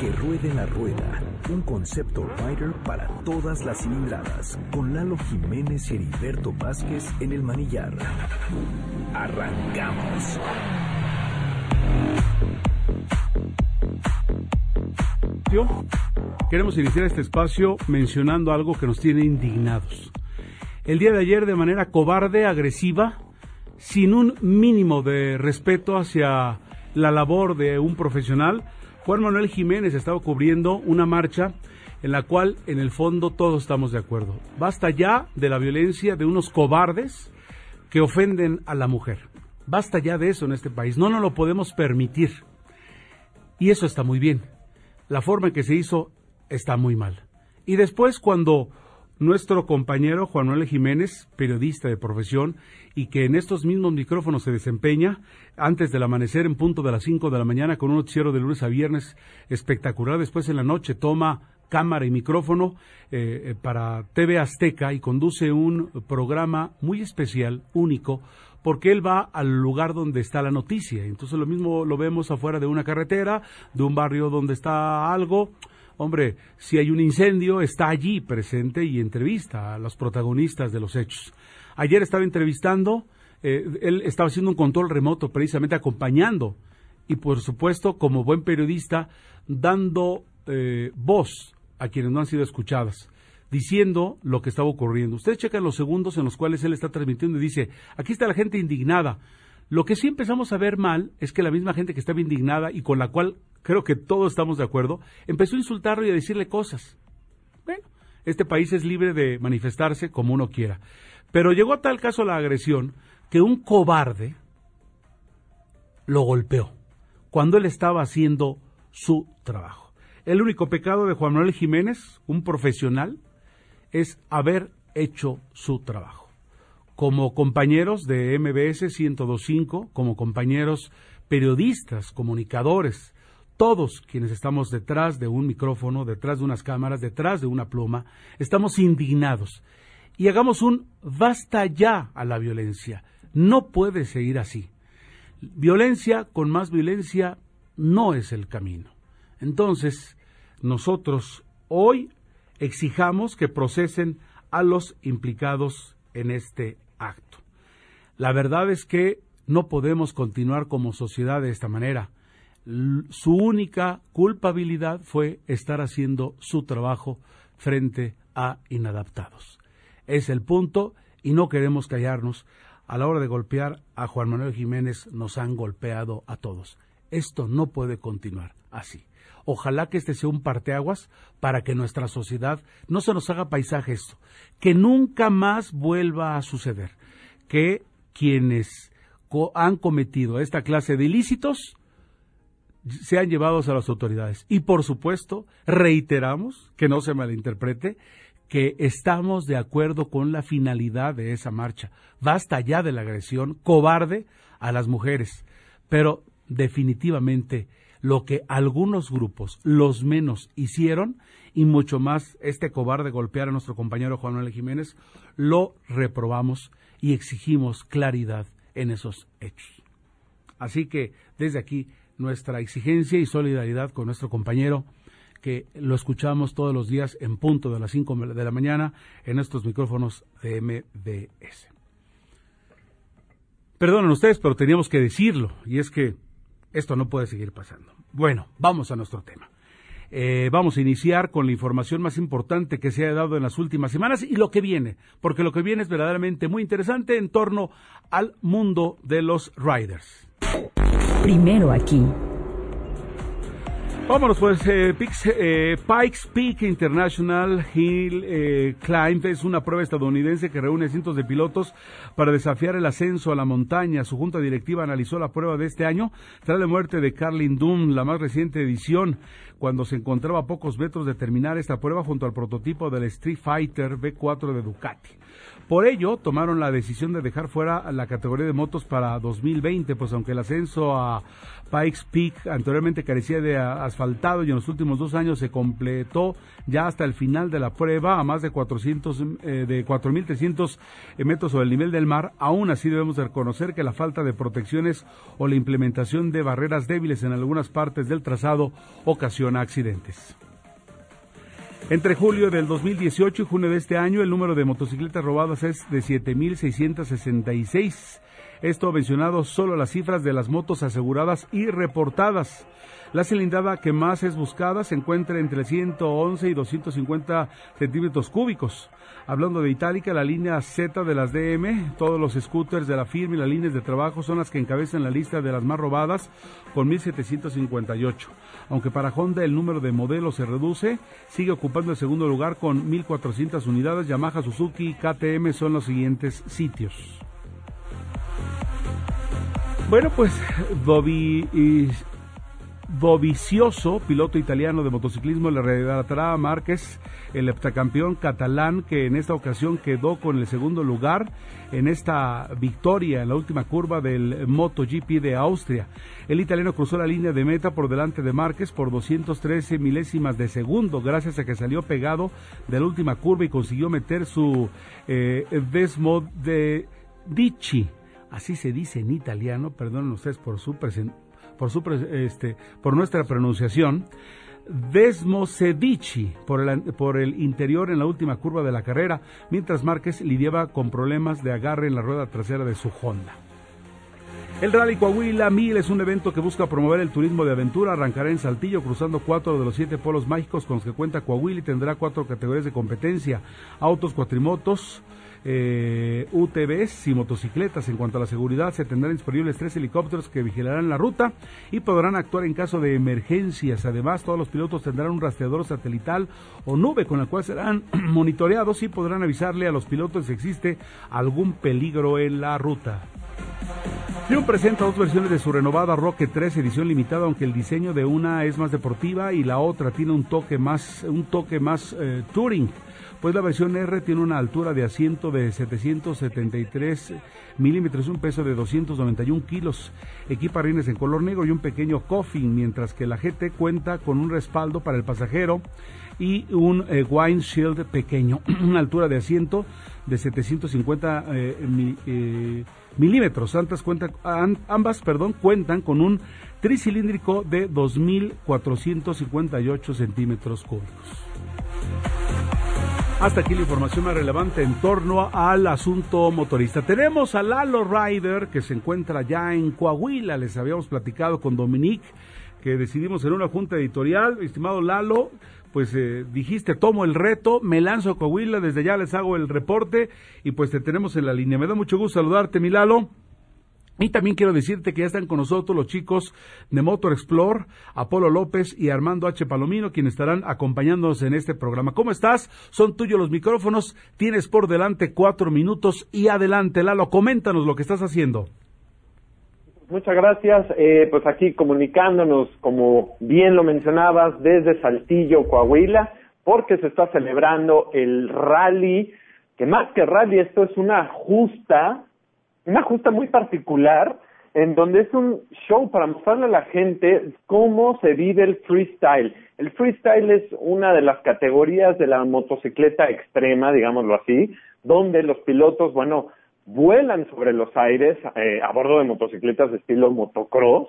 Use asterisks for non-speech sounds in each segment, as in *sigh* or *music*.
Que ruede la rueda, un concepto rider para todas las cilindradas, con Lalo Jiménez y Heriberto Vázquez en el manillar. Arrancamos. Queremos iniciar este espacio mencionando algo que nos tiene indignados. El día de ayer, de manera cobarde, agresiva, sin un mínimo de respeto hacia la labor de un profesional, Juan Manuel Jiménez estaba cubriendo una marcha en la cual en el fondo todos estamos de acuerdo. Basta ya de la violencia de unos cobardes que ofenden a la mujer. Basta ya de eso en este país. No nos lo podemos permitir. Y eso está muy bien. La forma en que se hizo está muy mal. Y después cuando nuestro compañero Juan Manuel Jiménez, periodista de profesión, y que en estos mismos micrófonos se desempeña antes del amanecer en punto de las 5 de la mañana con un noticiero de lunes a viernes espectacular. Después en la noche toma cámara y micrófono eh, eh, para TV Azteca y conduce un programa muy especial, único, porque él va al lugar donde está la noticia. Entonces lo mismo lo vemos afuera de una carretera, de un barrio donde está algo Hombre, si hay un incendio, está allí presente y entrevista a los protagonistas de los hechos. Ayer estaba entrevistando, eh, él estaba haciendo un control remoto, precisamente acompañando y, por supuesto, como buen periodista, dando eh, voz a quienes no han sido escuchadas diciendo lo que estaba ocurriendo. Ustedes checan los segundos en los cuales él está transmitiendo y dice, aquí está la gente indignada. Lo que sí empezamos a ver mal es que la misma gente que estaba indignada y con la cual creo que todos estamos de acuerdo, empezó a insultarlo y a decirle cosas. Bueno, este país es libre de manifestarse como uno quiera. Pero llegó a tal caso la agresión que un cobarde lo golpeó cuando él estaba haciendo su trabajo. El único pecado de Juan Manuel Jiménez, un profesional, es haber hecho su trabajo. Como compañeros de MBS 1025, como compañeros periodistas, comunicadores, todos quienes estamos detrás de un micrófono, detrás de unas cámaras, detrás de una pluma, estamos indignados. Y hagamos un basta ya a la violencia. No puede seguir así. Violencia con más violencia no es el camino. Entonces, nosotros hoy exijamos que procesen a los implicados en este. La verdad es que no podemos continuar como sociedad de esta manera su única culpabilidad fue estar haciendo su trabajo frente a inadaptados. Es el punto y no queremos callarnos. A la hora de golpear a Juan Manuel Jiménez nos han golpeado a todos. Esto no puede continuar así. Ojalá que este sea un parteaguas para que nuestra sociedad no se nos haga paisaje esto, que nunca más vuelva a suceder, que quienes han cometido esta clase de ilícitos sean llevados a las autoridades. Y por supuesto, reiteramos, que no se malinterprete, que estamos de acuerdo con la finalidad de esa marcha. Basta ya de la agresión cobarde a las mujeres. Pero definitivamente lo que algunos grupos, los menos, hicieron, y mucho más este cobarde golpear a nuestro compañero Juan Manuel Jiménez, lo reprobamos y exigimos claridad en esos hechos. Así que desde aquí nuestra exigencia y solidaridad con nuestro compañero que lo escuchamos todos los días en punto de las 5 de la mañana en estos micrófonos de MBS. Perdonen ustedes, pero teníamos que decirlo, y es que esto no puede seguir pasando. Bueno, vamos a nuestro tema. Eh, vamos a iniciar con la información más importante que se ha dado en las últimas semanas y lo que viene, porque lo que viene es verdaderamente muy interesante en torno al mundo de los riders. Primero aquí. Vámonos pues, eh, eh, Pikes Peak International Hill eh, Climb es una prueba estadounidense que reúne cientos de pilotos para desafiar el ascenso a la montaña. Su junta directiva analizó la prueba de este año tras la muerte de Carlin Doom, la más reciente edición, cuando se encontraba a pocos metros de terminar esta prueba junto al prototipo del Street Fighter B4 de Ducati. Por ello, tomaron la decisión de dejar fuera la categoría de motos para 2020, pues aunque el ascenso a Pikes Peak anteriormente carecía de asfaltado y en los últimos dos años se completó ya hasta el final de la prueba a más de 400, eh, de 4.300 metros sobre el nivel del mar. Aún así debemos reconocer que la falta de protecciones o la implementación de barreras débiles en algunas partes del trazado ocasiona accidentes. Entre julio del 2018 y junio de este año, el número de motocicletas robadas es de 7.666. Esto mencionado solo las cifras de las motos aseguradas y reportadas. La cilindrada que más es buscada se encuentra entre 111 y 250 centímetros cúbicos. Hablando de Itálica, la línea Z de las DM, todos los scooters de la firma y las líneas de trabajo son las que encabezan la lista de las más robadas con 1.758. Aunque para Honda el número de modelos se reduce, sigue ocupando el segundo lugar con 1.400 unidades. Yamaha, Suzuki y KTM son los siguientes sitios. Bueno, pues Bobby Dovizioso, piloto italiano de motociclismo, le relatará a Márquez, el heptacampeón catalán, que en esta ocasión quedó con el segundo lugar en esta victoria en la última curva del MotoGP de Austria. El italiano cruzó la línea de meta por delante de Márquez por 213 milésimas de segundo, gracias a que salió pegado de la última curva y consiguió meter su eh, de Dici. Así se dice en italiano, perdonen ustedes por su presentación por, su, este, por nuestra pronunciación, Desmosedici por el, por el interior en la última curva de la carrera, mientras Márquez lidiaba con problemas de agarre en la rueda trasera de su Honda. El Rally Coahuila 1000 es un evento que busca promover el turismo de aventura. Arrancará en Saltillo cruzando cuatro de los siete polos mágicos con los que cuenta Coahuila y tendrá cuatro categorías de competencia. Autos, cuatrimotos, eh, UTVs y motocicletas. En cuanto a la seguridad, se tendrán disponibles tres helicópteros que vigilarán la ruta y podrán actuar en caso de emergencias. Además, todos los pilotos tendrán un rastreador satelital o nube con la cual serán *clears throat* monitoreados y podrán avisarle a los pilotos si existe algún peligro en la ruta. Hyun presenta dos versiones de su renovada Rocket 3 edición limitada, aunque el diseño de una es más deportiva y la otra tiene un toque más, un toque más eh, touring. Pues la versión R tiene una altura de asiento de 773 milímetros, un peso de 291 kilos, equipa rines en color negro y un pequeño coffin, mientras que la GT cuenta con un respaldo para el pasajero y un eh, windshield pequeño, *clears throat* una altura de asiento de 750 eh, eh, milímetros. Ambas, cuenta, ambas perdón, cuentan con un tricilíndrico de 2.458 centímetros cúbicos. Hasta aquí la información más relevante en torno al asunto motorista. Tenemos a Lalo Ryder que se encuentra ya en Coahuila. Les habíamos platicado con Dominique que decidimos en una junta editorial. Estimado Lalo, pues eh, dijiste, tomo el reto, me lanzo a Coahuila, desde ya les hago el reporte y pues te tenemos en la línea. Me da mucho gusto saludarte, mi Lalo. Y también quiero decirte que ya están con nosotros los chicos de Motor Explore, Apolo López y Armando H. Palomino, quienes estarán acompañándonos en este programa. ¿Cómo estás? Son tuyos los micrófonos. Tienes por delante cuatro minutos y adelante, Lalo, coméntanos lo que estás haciendo. Muchas gracias. Eh, pues aquí comunicándonos, como bien lo mencionabas, desde Saltillo, Coahuila, porque se está celebrando el rally, que más que rally, esto es una justa una justa muy particular en donde es un show para mostrarle a la gente cómo se vive el freestyle. El freestyle es una de las categorías de la motocicleta extrema, digámoslo así, donde los pilotos, bueno, vuelan sobre los aires eh, a bordo de motocicletas de estilo motocross.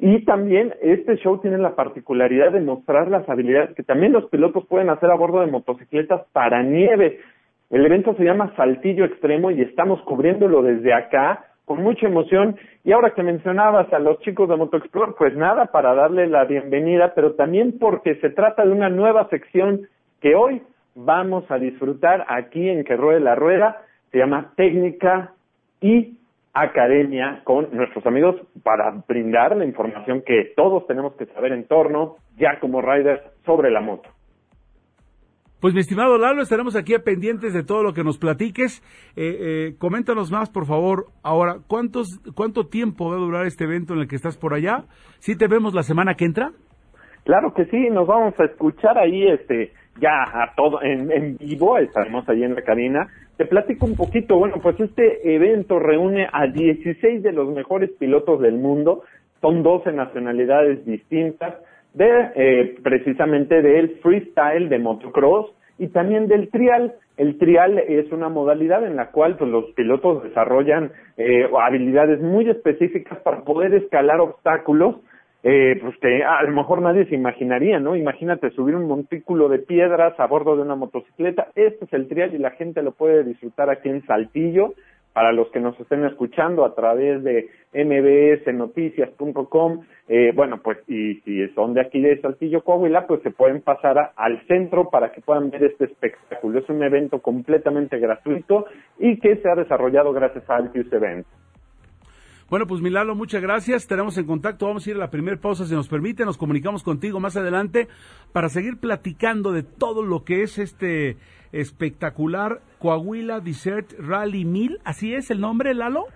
Y también este show tiene la particularidad de mostrar las habilidades que también los pilotos pueden hacer a bordo de motocicletas para nieve. El evento se llama Saltillo Extremo y estamos cubriéndolo desde acá con mucha emoción. Y ahora que mencionabas a los chicos de MotoExplore, pues nada, para darle la bienvenida, pero también porque se trata de una nueva sección que hoy vamos a disfrutar aquí en Que Ruede la Rueda. Se llama Técnica y Academia con nuestros amigos para brindar la información que todos tenemos que saber en torno, ya como riders, sobre la moto. Pues mi estimado Lalo, estaremos aquí pendientes de todo lo que nos platiques. Eh, eh, coméntanos más, por favor. Ahora, ¿cuántos, ¿cuánto tiempo va a durar este evento en el que estás por allá? ¿Sí te vemos la semana que entra? Claro que sí, nos vamos a escuchar ahí este ya a todo en, en vivo, estaremos ahí en la cabina. Te platico un poquito, bueno, pues este evento reúne a 16 de los mejores pilotos del mundo, son 12 nacionalidades distintas, de eh, precisamente del freestyle de motocross y también del trial. El trial es una modalidad en la cual pues, los pilotos desarrollan eh, habilidades muy específicas para poder escalar obstáculos eh, pues que a lo mejor nadie se imaginaría, ¿no? Imagínate subir un montículo de piedras a bordo de una motocicleta. Este es el trial y la gente lo puede disfrutar aquí en Saltillo para los que nos estén escuchando a través de mbsnoticias.com, eh, bueno, pues y si son de aquí de Saltillo, Coahuila, pues se pueden pasar al centro para que puedan ver este espectáculo. Es un evento completamente gratuito y que se ha desarrollado gracias a Altius Events. Bueno, pues Milalo, muchas gracias. Tenemos en contacto. Vamos a ir a la primera pausa, si nos permite. Nos comunicamos contigo más adelante para seguir platicando de todo lo que es este espectacular Coahuila Desert Rally 1000. ¿Así es el nombre, Lalo?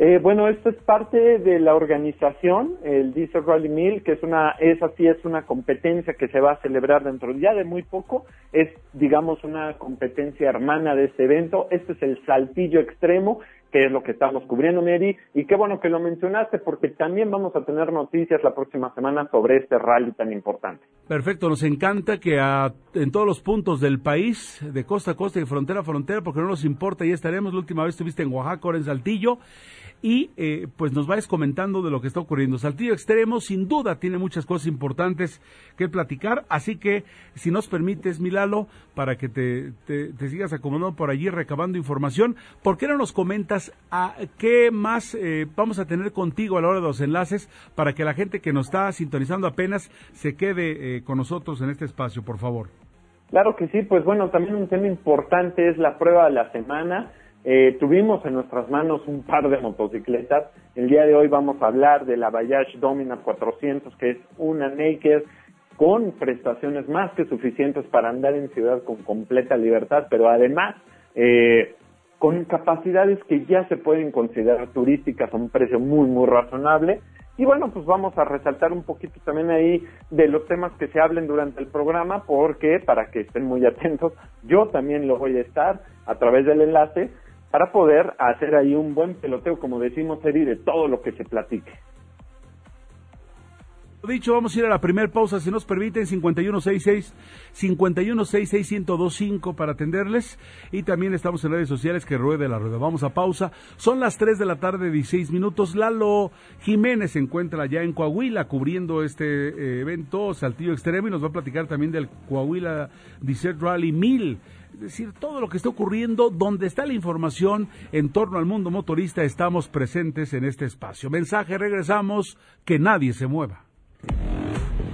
Eh, bueno, esto es parte de la organización, el Desert Rally 1000, que es una, es así, es una competencia que se va a celebrar dentro ya de muy poco. Es, digamos, una competencia hermana de este evento. Este es el saltillo extremo que es lo que estamos cubriendo, Mary, y qué bueno que lo mencionaste, porque también vamos a tener noticias la próxima semana sobre este rally tan importante. Perfecto, nos encanta que en todos los puntos del país, de costa a costa y frontera a frontera, porque no nos importa, ya estaremos, la última vez estuviste en Oaxaca, ahora en Saltillo, y eh, pues nos vayas comentando de lo que está ocurriendo. Saltillo Extremo sin duda tiene muchas cosas importantes que platicar, así que si nos permites, Milalo, para que te, te, sigas acomodando por allí recabando información, ¿por qué no nos comentas a qué más eh, vamos a tener contigo a la hora de los enlaces para que la gente que nos está sintonizando apenas se quede eh, con nosotros en este espacio, por favor? Claro que sí, pues bueno, también un tema importante es la prueba de la semana. Eh, tuvimos en nuestras manos un par de motocicletas. El día de hoy vamos a hablar de la Bayash Domina 400, que es una naked con prestaciones más que suficientes para andar en ciudad con completa libertad, pero además eh, con capacidades que ya se pueden considerar turísticas a un precio muy, muy razonable. Y bueno, pues vamos a resaltar un poquito también ahí de los temas que se hablen durante el programa, porque para que estén muy atentos, yo también lo voy a estar a través del enlace para poder hacer ahí un buen peloteo, como decimos, Eri, de todo lo que se platique. Dicho, vamos a ir a la primera pausa, si nos permiten, 5166 5166 para atenderles. Y también estamos en redes sociales que ruede la rueda. Vamos a pausa. Son las 3 de la tarde, 16 minutos. Lalo Jiménez se encuentra ya en Coahuila cubriendo este eh, evento Saltillo Extremo y nos va a platicar también del Coahuila Desert Rally 1000 es decir, todo lo que está ocurriendo, donde está la información en torno al mundo motorista, estamos presentes en este espacio. Mensaje, regresamos, que nadie se mueva.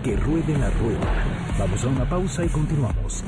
Que ruede la rueda. Vamos a una pausa y continuamos.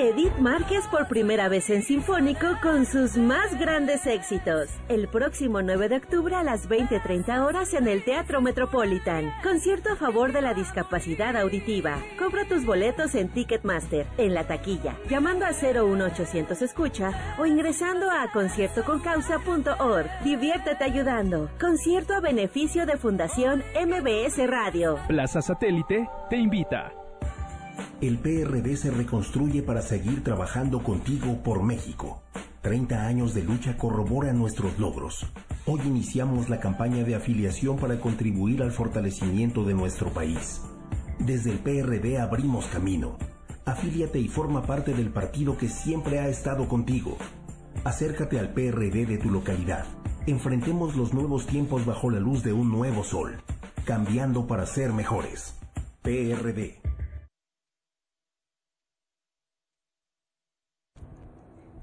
Edith Márquez por primera vez en Sinfónico con sus más grandes éxitos. El próximo 9 de octubre a las 20.30 horas en el Teatro Metropolitan. Concierto a favor de la discapacidad auditiva. Compra tus boletos en Ticketmaster, en la taquilla, llamando a 01800 Escucha o ingresando a conciertoconcausa.org. Diviértete ayudando. Concierto a beneficio de Fundación MBS Radio. Plaza Satélite te invita. El PRD se reconstruye para seguir trabajando contigo por México. 30 años de lucha corroboran nuestros logros. Hoy iniciamos la campaña de afiliación para contribuir al fortalecimiento de nuestro país. Desde el PRD abrimos camino. Afíliate y forma parte del partido que siempre ha estado contigo. Acércate al PRD de tu localidad. Enfrentemos los nuevos tiempos bajo la luz de un nuevo sol, cambiando para ser mejores. PRD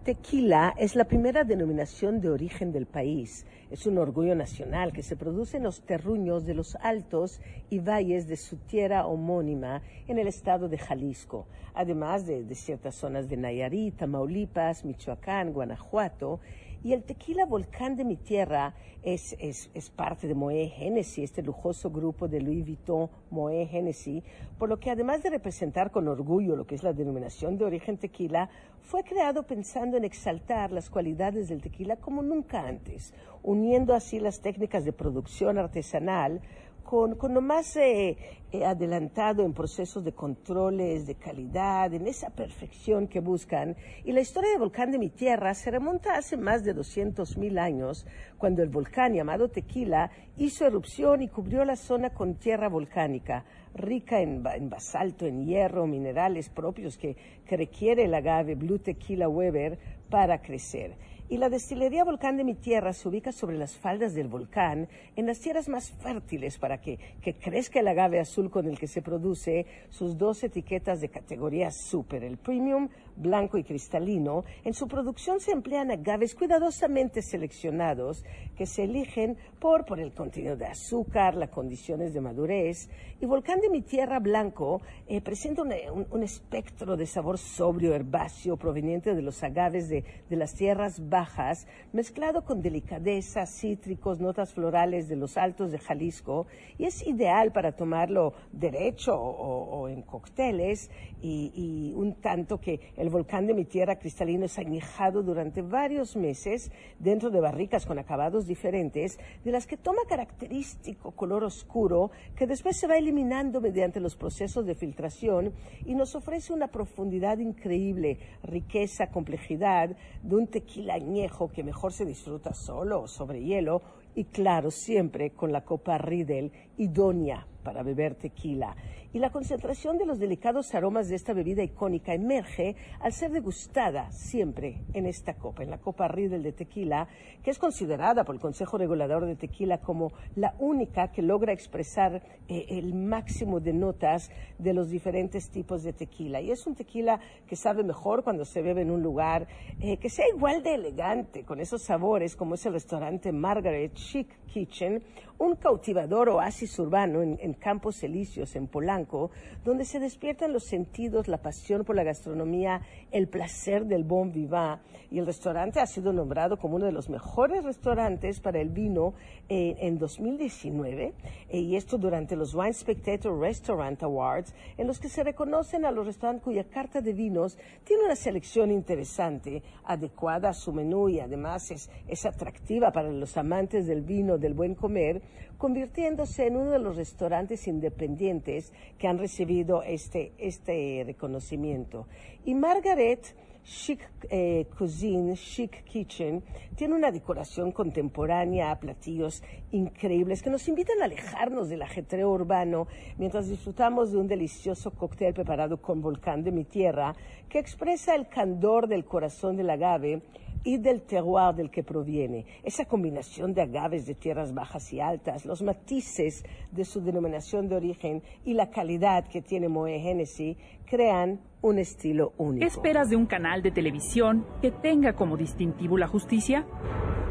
Tequila es la primera denominación de origen del país. Es un orgullo nacional que se produce en los terruños de los altos y valles de su tierra homónima en el estado de Jalisco, además de, de ciertas zonas de Nayarit, Tamaulipas, Michoacán, Guanajuato y el tequila Volcán de mi tierra es, es, parte de Moe Hennessy, este lujoso grupo de Louis Vuitton Moe Hennessy, por lo que además de representar con orgullo lo que es la denominación de origen tequila, fue creado pensando en exaltar las cualidades del tequila como nunca antes, uniendo así las técnicas de producción artesanal con, lo más eh, eh, adelantado en procesos de controles, de calidad, en esa perfección que buscan. Y la historia del volcán de mi tierra se remonta hace más de 200 mil años, cuando el volcán llamado Tequila hizo erupción y cubrió la zona con tierra volcánica, rica en, basalto, en hierro, minerales propios que, que requiere el agave Blue Tequila Weber para crecer. Y la destilería Volcán de mi tierra se ubica sobre las faldas del volcán, en las tierras más fértiles para que, crezca el agave azul con el que se produce sus dos etiquetas de categoría super, el premium, blanco y cristalino. En su producción se emplean agaves cuidadosamente seleccionados que se eligen por, por el contenido de azúcar, las condiciones de madurez. Y Volcán de mi tierra blanco eh, presenta un, espectro de sabor sobrio, herbáceo, proveniente de los agaves de, de las tierras bajas mezclado con delicadeza, cítricos, notas florales de los altos de Jalisco, y es ideal para tomarlo derecho o, en cócteles, y, un tanto que el volcán de mi tierra cristalino es añejado durante varios meses dentro de barricas con acabados diferentes, de las que toma característico color oscuro, que después se va eliminando mediante los procesos de filtración y nos ofrece una profundidad increíble, riqueza, complejidad de un tequila añejo que mejor se disfruta solo o sobre hielo y claro, siempre con la copa Riedel idónea para beber tequila y la concentración de los delicados aromas de esta bebida icónica emerge al ser degustada siempre en esta copa, en la copa Riedel de tequila, que es considerada por el Consejo Regulador de Tequila como la única que logra expresar eh, el máximo de notas de los diferentes tipos de tequila. Y es un tequila que sabe mejor cuando se bebe en un lugar eh, que sea igual de elegante, con esos sabores, como es el restaurante Margaret Chic Kitchen un cautivador oasis urbano en, Campos Elíseos, en Polanco, donde se despiertan los sentidos, la pasión por la gastronomía, el placer del bon vivant. Y el restaurante ha sido nombrado como uno de los mejores restaurantes para el vino eh, en 2019, eh, y esto durante los Wine Spectator Restaurant Awards, en los que se reconocen a los restaurantes cuya carta de vinos tiene una selección interesante, adecuada a su menú y además es, es atractiva para los amantes del vino, del buen comer convirtiéndose en uno de los restaurantes independientes que han recibido este, este reconocimiento. Y Margaret Chic eh, Cuisine, Chic Kitchen, tiene una decoración contemporánea, platillos increíbles que nos invitan a alejarnos del ajetreo urbano mientras disfrutamos de un delicioso cóctel preparado con volcán de mi tierra que expresa el candor del corazón del agave y del terroir del que proviene. Esa combinación de agaves de tierras bajas y altas, los matices de su denominación de origen y la calidad que tiene Moe Hennessy crean un estilo único. esperas de un canal de televisión que tenga como distintivo la justicia?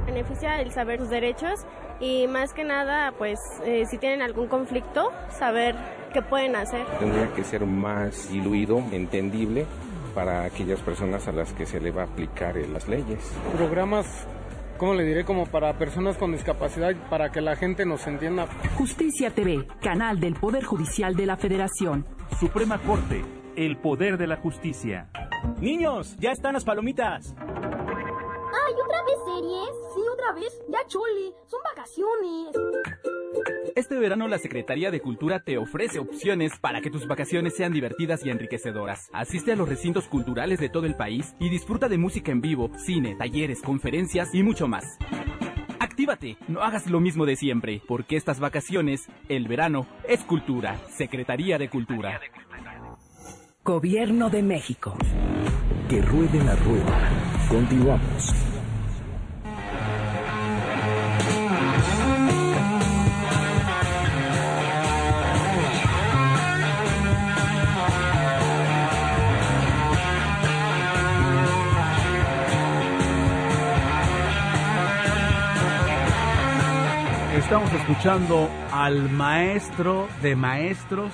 Beneficia el saber sus derechos y más que nada, pues eh, si tienen algún conflicto, saber qué pueden hacer. Tendría que ser más diluido, entendible para aquellas personas a las que se le va a aplicar las leyes. Programas ¿cómo le diré? Como para personas con discapacidad, para que la gente nos entienda. Justicia TV, canal del Poder Judicial de la Federación. Suprema Corte, el poder de la justicia. Niños, ya están las palomitas. ¡Ay, otra vez series! Sí, otra vez. Ya chole, son vacaciones. Este verano la Secretaría de Cultura te ofrece opciones para que tus vacaciones sean divertidas y enriquecedoras. Asiste a los recintos culturales de todo el país y disfruta de música en vivo, cine, talleres, conferencias y mucho más. Actívate, no hagas lo mismo de siempre, porque estas vacaciones, el verano, es cultura. Secretaría de Cultura. Gobierno de México. Que ruede la rueda. Continuamos. Estamos escuchando al maestro de maestros,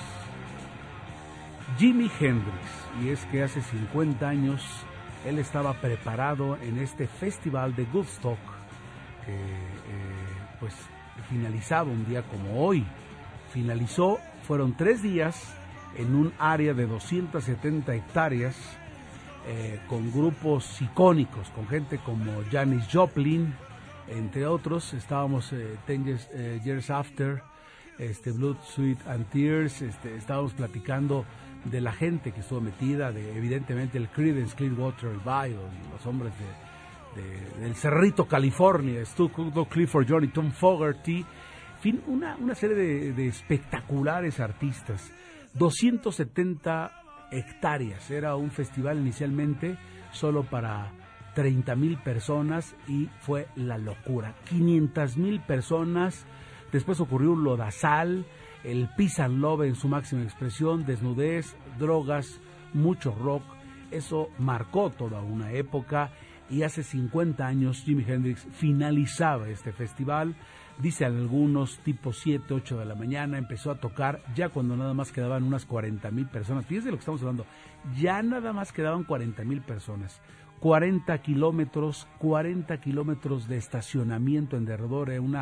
Jimi Hendrix. Y es que hace 50 años él estaba preparado en este festival de Woodstock, que eh, pues finalizado un día como hoy. Finalizó, fueron tres días en un área de 270 hectáreas, eh, con grupos icónicos, con gente como Janis Joplin, entre otros, estábamos eh, Ten years, eh, After, este, Blood, Sweat and Tears, este, estábamos platicando de la gente que estuvo metida, de evidentemente el Creedence Clearwater Revival, los hombres de, del Cerrito, California, Stu Clifford, Johnny Tom Fogerty, fin, una, serie de espectaculares artistas. 270 hectáreas, era un festival inicialmente solo para 30 mil personas y fue la locura. 500 mil personas, después ocurrió un lodazal, el peace love en su máxima expresión, desnudez, drogas, mucho rock. Eso marcó toda una época y hace 50 años Jimi Hendrix finalizaba este festival. Dice algunos, tipo 7, 8 de la mañana, empezó a tocar ya cuando nada más quedaban unas 40 mil personas. Fíjense lo que estamos hablando, ya nada más quedaban 40 mil personas. 40 kilómetros, 40 kilómetros de estacionamiento en derredor de un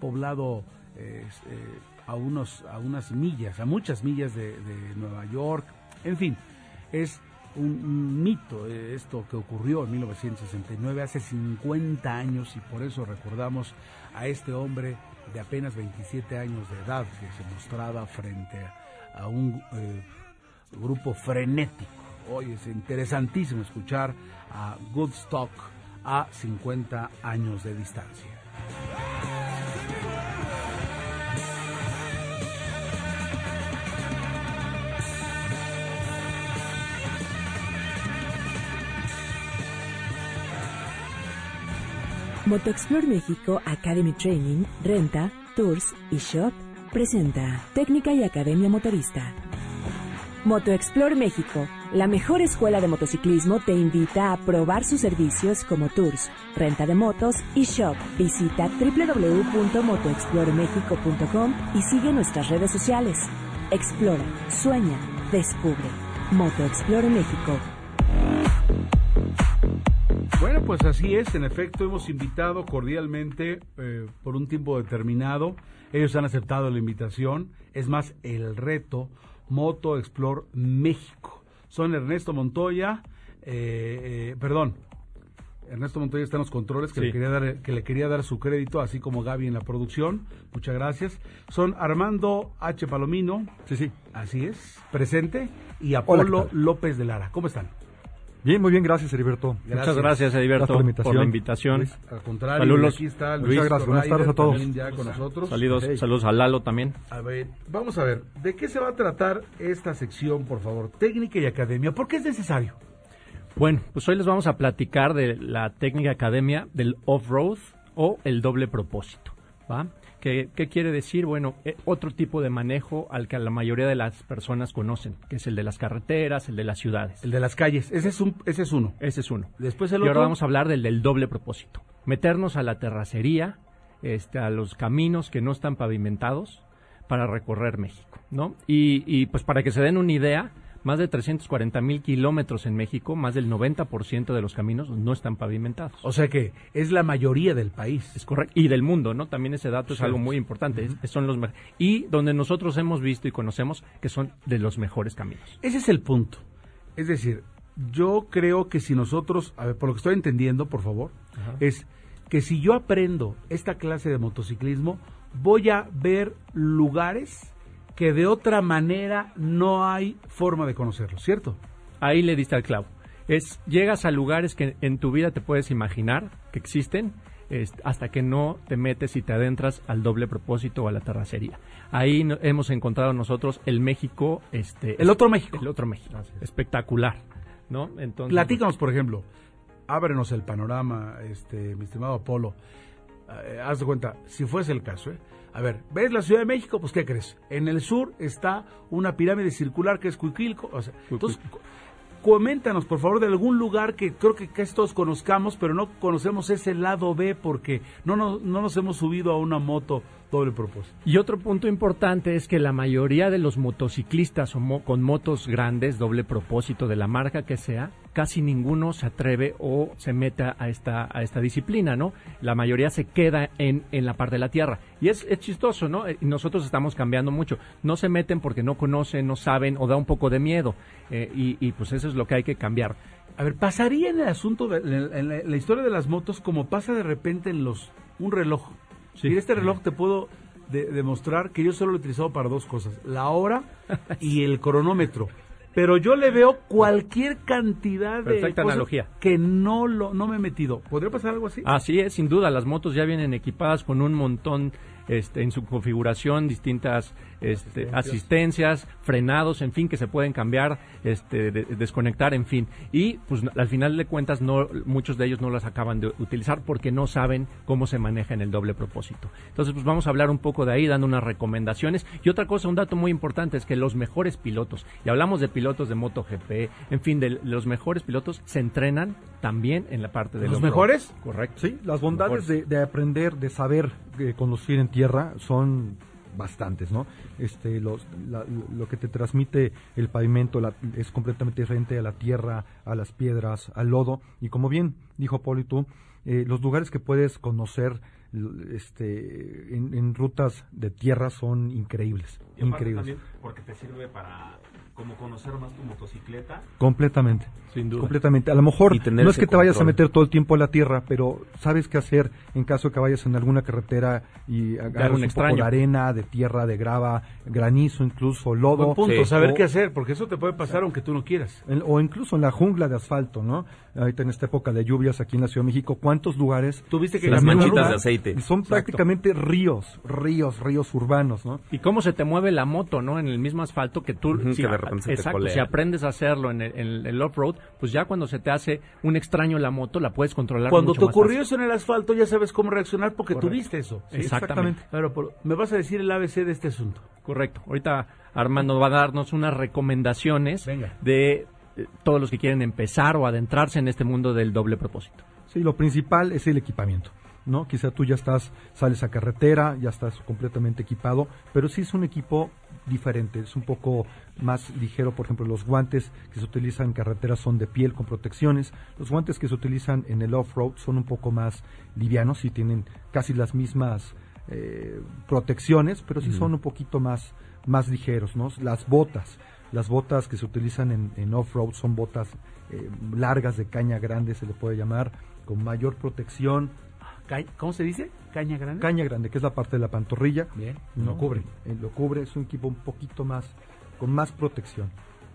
poblado eh, a, unos, a unas millas, a muchas millas de, Nueva York. En fin, es un, mito eh, esto que ocurrió en 1969, hace 50 años, y por eso recordamos a este hombre de apenas 27 años de edad que se mostraba frente a, un eh, grupo frenético. Hoy es interesantísimo escuchar a Goodstock a 50 años de distancia. Motoexplore México Academy Training, Renta, Tours y Shop presenta Técnica y Academia Motorista. Motoexplore México, la mejor escuela de motociclismo, te invita a probar sus servicios como tours, renta de motos y shop. Visita www.motoexploremexico.com y sigue nuestras redes sociales. Explora, sueña, descubre. Motoexplore México. Bueno, pues así es. En efecto, hemos invitado cordialmente eh, por un tiempo determinado. Ellos han aceptado la invitación. Es más, el reto Moto Explore México. Son Ernesto Montoya, eh, eh, perdón, Ernesto Montoya está en los controles, que, le quería dar, que le quería dar su crédito, así como Gaby en la producción. Muchas gracias. Son Armando H. Palomino. Sí, sí. Así es. Presente. Y Apolo López de Lara. ¿Cómo están? Bien, muy bien, gracias Heriberto. Muchas gracias Heriberto por la invitación. al contrario, saludos, aquí está Luis Muchas gracias, buenas tardes a todos. Ya con nosotros. Saludos, saludos a Lalo también. A ver, vamos a ver, ¿de qué se va a tratar esta sección, por favor? Técnica y academia, ¿por qué es necesario? Bueno, pues hoy les vamos a platicar de la técnica academia del off-road o el doble propósito, ¿va? ¿Qué, quiere decir? Bueno, eh, otro tipo de manejo al que la mayoría de las personas conocen, que es el de las carreteras, el de las ciudades. El de las calles, ese es, un, ese es uno. Ese es uno. Después el y ahora vamos a hablar del, del doble propósito. Meternos a la terracería, este, a los caminos que no están pavimentados para recorrer México, ¿no? Y, y pues para que se den una idea, más de 340 mil kilómetros en México, más del 90% de los caminos no están pavimentados. O sea que es la mayoría del país. Es correcto. Y del mundo, ¿no? También ese dato es algo muy importante. son los y donde nosotros hemos visto y conocemos que son de los mejores caminos. Ese es el punto. Es decir, yo creo que si nosotros, a ver, por lo que estoy entendiendo, por favor, es que si yo aprendo esta clase de motociclismo, voy a ver lugares que de otra manera no hay forma de conocerlo, ¿cierto? Ahí le diste al clavo. Es, llegas a lugares que en tu vida te puedes imaginar que existen hasta que no te metes y te adentras al doble propósito o a la terracería. Ahí hemos encontrado nosotros el México, este, el otro México, el otro México, espectacular, ¿no? Entonces, platícanos, por ejemplo, ábrenos el panorama, este, mi estimado Apolo. Eh, haz de cuenta, si fuese el caso, ¿eh? A ver, ¿ves la Ciudad de México? Pues, ¿qué crees? En el sur está una pirámide circular que es Cuiquilco. O sea, entonces, coméntanos, por favor, de algún lugar que creo que casi todos conozcamos, pero no conocemos ese lado B porque no, no, no nos hemos subido a una moto doble propósito. Y otro punto importante es que la mayoría de los motociclistas con motos grandes, doble propósito de la marca que sea, casi ninguno se atreve o se mete a esta, a esta disciplina, ¿no? La mayoría se queda en, en la parte de la tierra. Y es, es chistoso, ¿no? Eh, nosotros estamos cambiando mucho. No se meten porque no conocen, no saben o da un poco de miedo. Eh, y, y pues eso es lo que hay que cambiar. A ver, pasaría en el asunto, de, en, la, historia de las motos, como pasa de repente en los un reloj. Sí. este reloj te puedo de demostrar que yo solo lo he utilizado para dos cosas, la hora *laughs* y el cronómetro. Pero yo le veo cualquier cantidad de Perfecta cosas analogía. que no lo no me he metido. ¿Podría pasar algo así? Así es, sin duda, las motos ya vienen equipadas con un montón este, en su configuración, distintas este, asistencias, frenados, en fin, que se pueden cambiar, este, de- desconectar, en fin. Y pues al final de cuentas, no, muchos de ellos no las acaban de utilizar porque no saben cómo se maneja en el doble propósito. Entonces, pues vamos a hablar un poco de ahí, dando unas recomendaciones. Y otra cosa, un dato muy importante es que los mejores pilotos, y hablamos de pilotos de MotoGP, en fin, de los mejores pilotos se entrenan también en la parte de ¿Los mejores? Correcto. Sí, las bondades de, de aprender, de saber eh, conducir en tierra son bastantes, ¿no? Este, los, la- lo que te transmite el pavimento la- es completamente diferente a la tierra, a las piedras, al lodo y como bien dijo Poli tú, eh, los lugares que puedes conocer este, en, en rutas de tierra son increíbles, Y increíbles. también porque te sirve para como conocer más tu motocicleta. Completamente. Sin duda. Completamente. A lo mejor Y tener no es que te vayas a meter todo el tiempo a la tierra, pero sabes qué hacer en caso de que vayas en alguna carretera y agarres un un, poco extraño. de arena, de tierra, de grava, granizo, incluso lodo. Buen punto, saber O- qué hacer, porque eso te puede pasar aunque tú no quieras. en- o incluso en la jungla de asfalto, ¿no? Ahorita en esta época de lluvias aquí en la Ciudad de México, ¿cuántos lugares? Tuviste que Las manchitas de aceite. Son prácticamente ríos, ríos, ríos urbanos, ¿no? Y cómo se te mueve la moto, ¿no? En el mismo asfalto que tú... Si- que de repente se te exacto, colea. si aprendes a hacerlo en el, en el off-road, pues ya cuando se te hace un extraño la moto, la puedes controlar Cuando mucho te más ocurrió fácil. eso en el asfalto, ya sabes cómo reaccionar porque Correcto. tuviste eso. Sí, exactamente. Pero me vas a decir el ABC de este asunto. Correcto. Ahorita Armando va a darnos unas recomendaciones Venga. de eh, todos los que quieren empezar o adentrarse en este mundo del doble propósito. Sí, lo principal es el equipamiento, ¿no? Quizá tú ya estás, sales a carretera, ya estás completamente equipado, pero sí es un equipo diferente, es un poco más ligero, por ejemplo, los guantes que se utilizan en carretera son de piel con protecciones, los guantes que se utilizan en el off-road son un poco más livianos y tienen casi las mismas eh, protecciones, pero sí son un poquito más, más ligeros, ¿no? Las botas, las botas que se utilizan en, en off-road son botas eh, largas de caña grande, se le puede llamar, con mayor protección. ¿Cómo se dice? Caña grande. Caña grande, que es la parte de la pantorrilla. Bien, ¿no? lo cubre. Eh, lo cubre, es un equipo un poquito más, con más protección,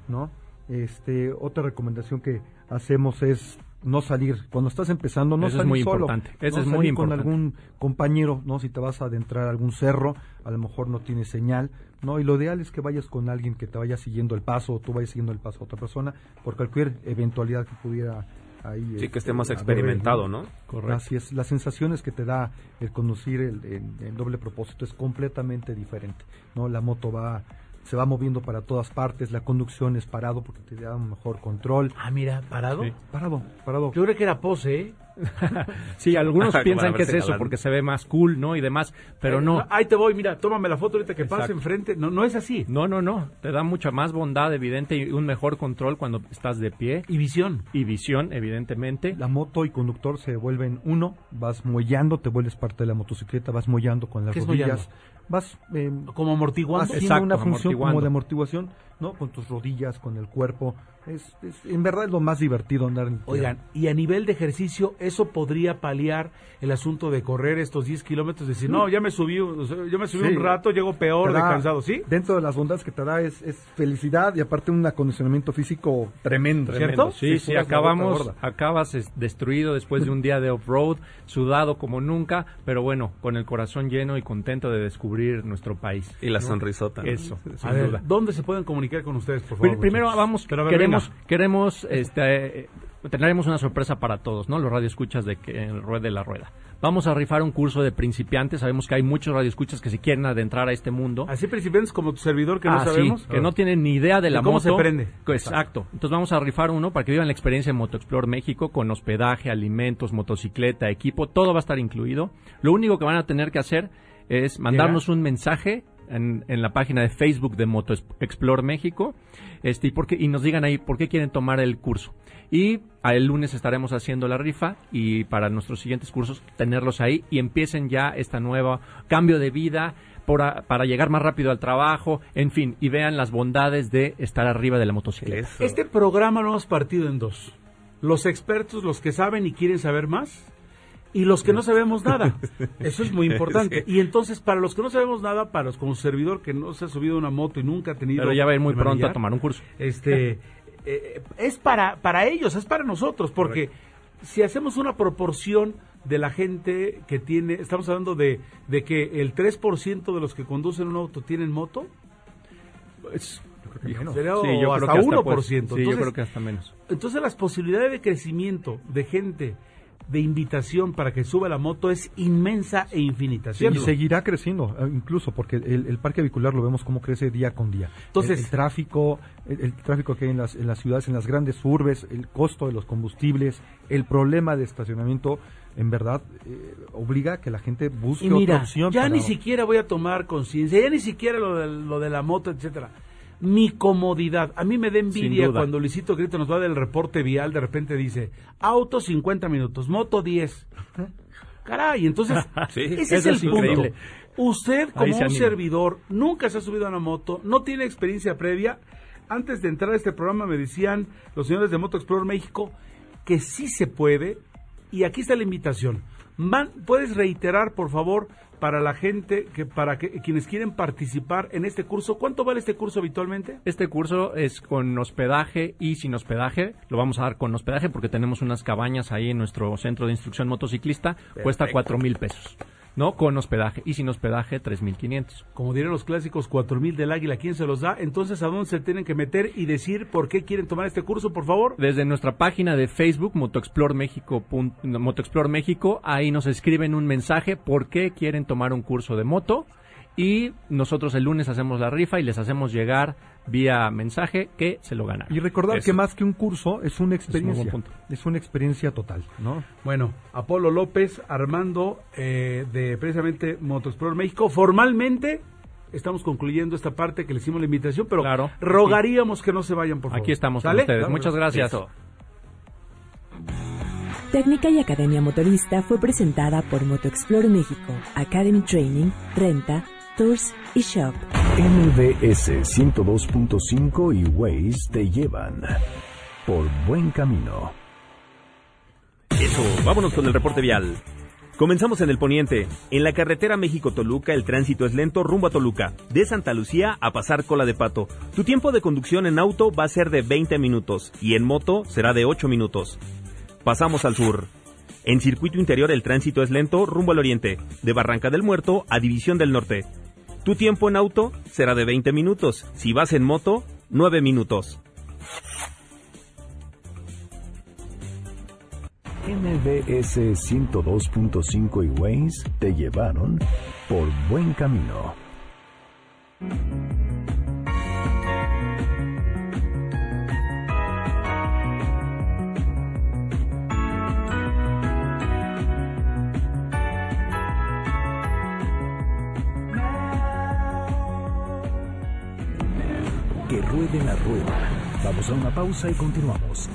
¿no? Este, otra recomendación que hacemos es no salir, cuando estás empezando, no Eso es salir muy solo. importante, eso no es muy importante. con algún compañero, ¿no? Si te vas a adentrar a algún cerro, a lo mejor no tienes señal, ¿no? Y lo ideal es que vayas con alguien que te vaya siguiendo el paso, o tú vayas siguiendo el paso a otra persona, por cualquier eventualidad que pudiera ahí. Sí, que este, esté más haber, experimentado, ¿no? Correcto. Así es, las sensaciones que te da el conducir el, el- el doble propósito es completamente diferente, ¿no? La moto va, se va moviendo para todas partes, la conducción es parado porque te da un mejor control. Ah, mira, parado. Sí. Parado, parado. Yo creo que era pose, ¿eh? *laughs* Sí, algunos *laughs* piensan que es eso porque se ve más cool, ¿no? Y demás, pero no. Ahí te voy, mira, tómame la foto ahorita que pase enfrente. No, no es así. No, no, no. Te da mucha más bondad, evidente, y un mejor control cuando estás de pie. Y visión. Y visión, evidentemente. La moto y conductor se vuelven uno, vas mollando, te vuelves parte de la motocicleta, vas mollando con las ¿Qué es rodillas, vas eh, Como amortiguando. haciendo Exacto, una función como amortiguando. de amortiguación, ¿no? Con tus rodillas, con el cuerpo. Es, es- en verdad es lo más divertido andar en Oigan, y a nivel de ejercicio, ¿eso podría paliar el asunto de correr estos 10 kilómetros? Decir, no, ya me subí, yo me subí Sí. un rato, llego peor Te de da- cansado, ¿sí? Dentro de las bondades que te da es, es felicidad y aparte un acondicionamiento físico tremendo. ¿Cierto? Sí, sí, acabamos, acabas es- destruido después de un día de off-road, sudado como nunca, pero bueno, con el corazón lleno y contento de descubrir nuestro país. Y la ¿no? sonrisota. Eso, A sin ver, duda. ¿dónde se pueden comunicar con ustedes, por favor? Primero muchachos? vamos, Pero ver, queremos, venga. queremos, este, eh, tendremos una sorpresa para todos, ¿no? Los radioescuchas de que en Ruede la Rueda. Vamos a rifar un curso de principiantes. Sabemos que hay muchos radioescuchas que se quieren adentrar a este mundo. Así principiantes como tu servidor que no Ah, sí, sabemos. que no tienen ni idea de ¿De la cómo moto. se prende? Exacto. Entonces vamos a rifar uno para que vivan la experiencia en MotoExplore México con hospedaje, alimentos, motocicleta, equipo, todo va a estar incluido. Lo único que van a tener que hacer es mandarnos un mensaje en, en la página de Facebook de MotoExplore México este, y, por qué- y nos digan ahí por qué quieren tomar el curso. Y el lunes estaremos haciendo la rifa y para nuestros siguientes cursos tenerlos ahí y empiecen ya esta nueva cambio de vida por a- para llegar más rápido al trabajo, en fin, y vean las bondades de estar arriba de la motocicleta. Eso. Este programa lo hemos partido en dos. Los expertos, los que saben y quieren saber más, y los que no sabemos nada. *laughs* Eso es muy importante. Y entonces, para los que no sabemos nada, para los como servidor que no se ha subido una moto y nunca ha tenido... Pero ya va a ir muy pronto a tomar un curso. Este, *laughs* eh, es para, para ellos, es para nosotros, porque si hacemos una proporción de la gente que tiene, estamos hablando de, de que el 3% de los que conducen un auto tienen moto, pues, menos. sería Sí, yo hasta creo que hasta 1%. pues, sí, yo creo que hasta menos. entonces las posibilidades de crecimiento de gente de invitación para que suba la moto es inmensa e infinita. Y seguirá creciendo, eh, incluso porque el, el parque vehicular lo vemos cómo crece día con día. Entonces- el, el tráfico, el, el tráfico que hay en las, en las ciudades, en las grandes urbes, el costo de los combustibles, el problema de estacionamiento, en verdad eh, obliga a que la gente busque Y mira, otra opción. ya para- ni siquiera voy a tomar conciencia, ya ni siquiera lo de, lo de la moto, etcétera. Mi comodidad. A mí me da envidia cuando Luisito Grito nos va del reporte vial, de repente dice, auto 50 minutos, moto 10. *laughs* Caray, entonces, *laughs* Sí, ese es el es punto. Usted, como se un servidor, nunca se ha subido a una moto, no tiene experiencia previa. Antes de entrar a este programa me decían los señores de Moto Explorer México que sí se puede, y aquí está la invitación. Man- ¿Puedes reiterar, por favor, para la gente, que para que, quienes quieren participar en este curso, cuánto vale este curso habitualmente? Este curso es con hospedaje y sin hospedaje. Lo vamos a dar con hospedaje porque tenemos unas cabañas ahí en nuestro centro de instrucción motociclista. Cuesta cuatro mil pesos. ¿No? Con hospedaje. Y sin hospedaje, tres mil quinientos. Como dirían los clásicos, cuatro mil del águila, ¿quién se los da? Entonces, ¿a dónde se tienen que meter y decir por qué quieren tomar este curso, por favor? Desde nuestra página de Facebook, México, no, Motoexplore México, ahí nos escriben un mensaje por qué quieren tomar un curso de moto y nosotros el lunes hacemos la rifa y les hacemos llegar vía mensaje que se lo ganan. Y recordar Eso. que más que un curso es una experiencia. punto. Es una experiencia total, ¿no? Bueno, Apolo López, Armando, eh, de precisamente Motoexplore México, formalmente estamos concluyendo esta parte que le hicimos la invitación, pero rogaríamos que no se vayan, por favor. Aquí estamos con ¿Sale? ustedes. Muchas gracias. Técnica y Academia Motorista fue presentada por MotoExplore México, Academy Training, Renta, Tours y Shop. MBS 102.5 y Waze te llevan por buen camino. Eso, vámonos con el reporte vial. Comenzamos en el poniente. En la carretera México-Toluca el tránsito es lento rumbo a Toluca. De Santa Lucía a pasar cola de pato. Tu tiempo de conducción en auto va a ser de 20 minutos y en moto será de 8 minutos. Pasamos al sur. En circuito interior el tránsito es lento rumbo al oriente. De Barranca del Muerto a División del Norte. Tu tiempo en auto será de 20 minutos. Si vas en moto, 9 minutos. MBS 102.5 y Waze te llevaron por buen camino. Ruede la rueda. Vamos a una pausa y continuamos.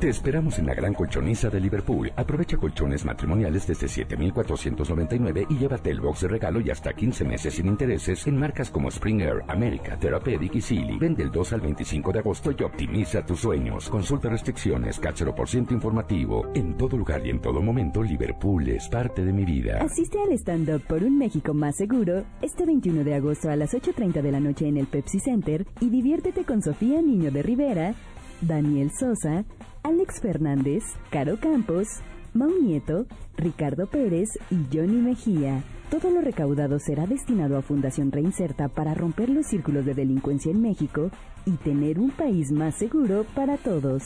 Te esperamos en la gran colchoniza de Liverpool. Aprovecha colchones matrimoniales desde 7,499 y llévate el box de regalo y hasta 15 meses sin intereses en marcas como Springer, America, Therapeutic y Silly. Vende el 2 al 25 de agosto y optimiza tus sueños. Consulta restricciones, CAT 0% informativo. En todo lugar y en todo momento, Liverpool es parte de mi vida. Asiste al stand-up por un México más seguro este 21 de agosto a las 8.30 de la noche en el Pepsi Center y diviértete con Sofía Niño de Rivera, Daniel Sosa, Alex Fernández, Caro Campos, Mau Nieto, Ricardo Pérez y Johnny Mejía. Todo lo recaudado será destinado a Fundación Reinserta para romper los círculos de delincuencia en México y tener un país más seguro para todos.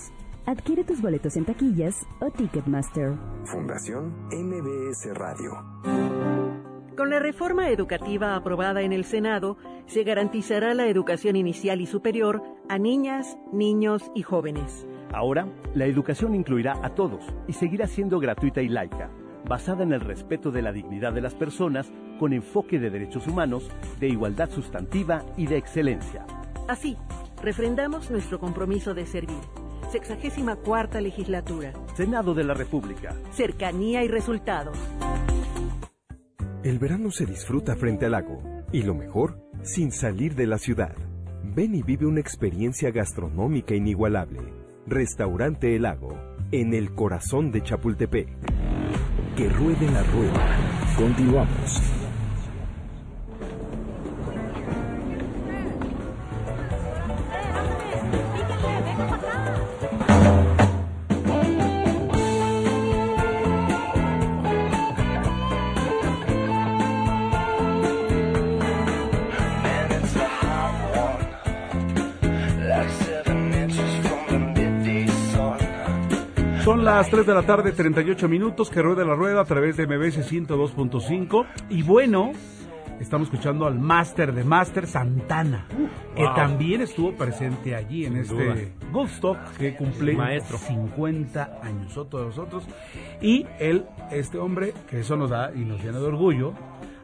Adquiere tus boletos en taquillas o Ticketmaster. Fundación MBS Radio. Con la reforma educativa aprobada en el Senado, se garantizará la educación inicial y superior a niñas, niños y jóvenes. Ahora, la educación incluirá a todos y seguirá siendo gratuita y laica, basada en el respeto de la dignidad de las personas con enfoque de derechos humanos, de igualdad sustantiva y de excelencia. Así, refrendamos nuestro compromiso de servir. Sexagésima cuarta legislatura. Senado de la República. Cercanía y resultados. El verano se disfruta frente al lago y lo mejor, sin salir de la ciudad. Ven y vive una experiencia gastronómica inigualable. Restaurante El Lago, en el corazón de Chapultepec. Que ruede la rueda. Continuamos. Las 3 de la tarde, 38 minutos, que rueda la rueda a través de MBS 102.5. Y bueno, estamos escuchando al máster de máster Santana, que Wow. también estuvo presente allí en Sin este Goldstock que cumple Maestro. 50 años, otro de nosotros. Y él, este hombre, que eso nos da y nos llena de orgullo,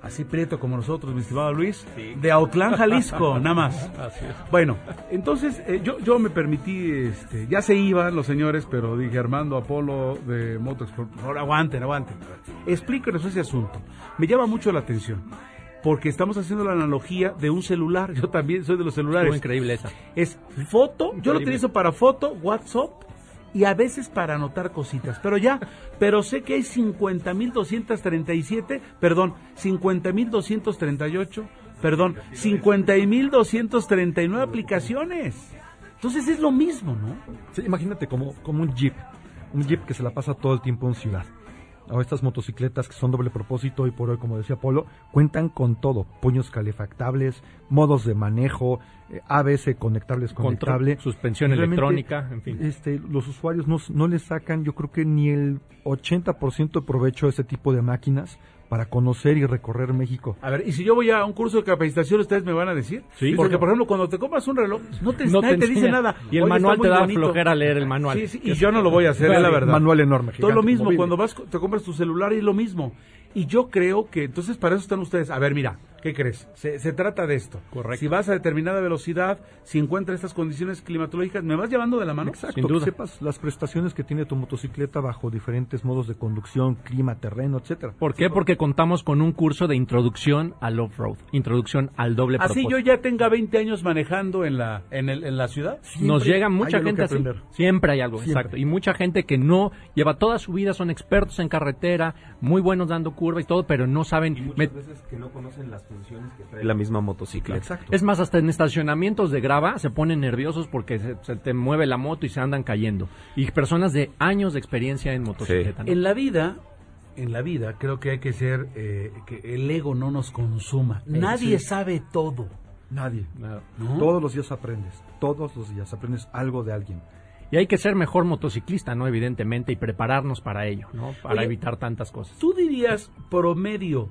así prieto como nosotros, mi estimado Luis, de Autlán, Jalisco, *laughs* nada más. Así es. Bueno, entonces eh, yo, yo me permití, este, ya se iban los señores, pero dije Armando Apolo de Motoexport, ahora aguanten, aguanten. Explíquenos ese asunto. Me llama mucho la atención, porque estamos haciendo la analogía de un celular. *laughs* Yo también soy de los celulares. Estuvo increíble esa. Es foto, yo lo utilizo para foto, WhatsApp y a veces para anotar cositas, pero ya, pero sé que hay 50.237, perdón, 50.238, perdón, 50.239 aplicaciones. Entonces es lo mismo, ¿no? Imagínate como, como un jeep, un jeep que se la pasa todo el tiempo en ciudad. O estas motocicletas que son doble propósito y por hoy, como decía Polo, cuentan con todo. Puños calefactables, modos de manejo, eh, ABS conectables, Control, conectable. suspensión electrónica, en fin. Este, los usuarios no, no le sacan, yo creo que ni el 80% de provecho a ese tipo de máquinas para conocer y recorrer México. A ver, y si yo voy a un curso de capacitación, ¿ustedes me van a decir? Sí, Porque, por ejemplo, cuando te compras un reloj, no te, No nadie te te, dice nada. Y el Oye, manual te da bonito. flojera leer el manual. Sí, sí, y yo no lo voy a hacer, es la verdad. Manual enorme, Todo lo mismo, movible. cuando vas, te compras tu celular y lo mismo. Y yo creo que entonces para eso están ustedes. A ver, mira, ¿qué crees? Se, se trata de esto. Correcto. Si vas a determinada velocidad, si encuentras estas condiciones climatológicas, ¿me vas llevando de la mano? Exacto, que sepas las prestaciones que tiene tu motocicleta bajo diferentes modos de conducción, clima, terreno, etcétera. ¿Por qué? Porque contamos con un curso de introducción al off-road, introducción al doble Así propósito. yo ya tenga 20 años manejando en la, en el, en la ciudad. Nos llega mucha gente así. Siempre hay algo, Siempre. exacto. Y mucha gente que no lleva toda su vida, son expertos en carretera, muy buenos dando curva y todo, pero no saben. Y muchas me- veces que no conocen las funciones que trae la misma motocicleta. Exacto. Es más, hasta en estacionamientos de grava se ponen nerviosos porque se, se te mueve la moto y se andan cayendo. Y personas de años de experiencia en motocicleta. ¿no? En la vida, en la vida creo que hay que ser eh, que el ego no nos consuma. Eh, Nadie sí. sabe todo. Nadie. Nada. ¿no? Todos los días aprendes, todos los días aprendes algo de alguien. Y hay que ser mejor motociclista, ¿no? Evidentemente, y prepararnos para ello, ¿no? Para Oye, evitar tantas cosas. Tú dirías promedio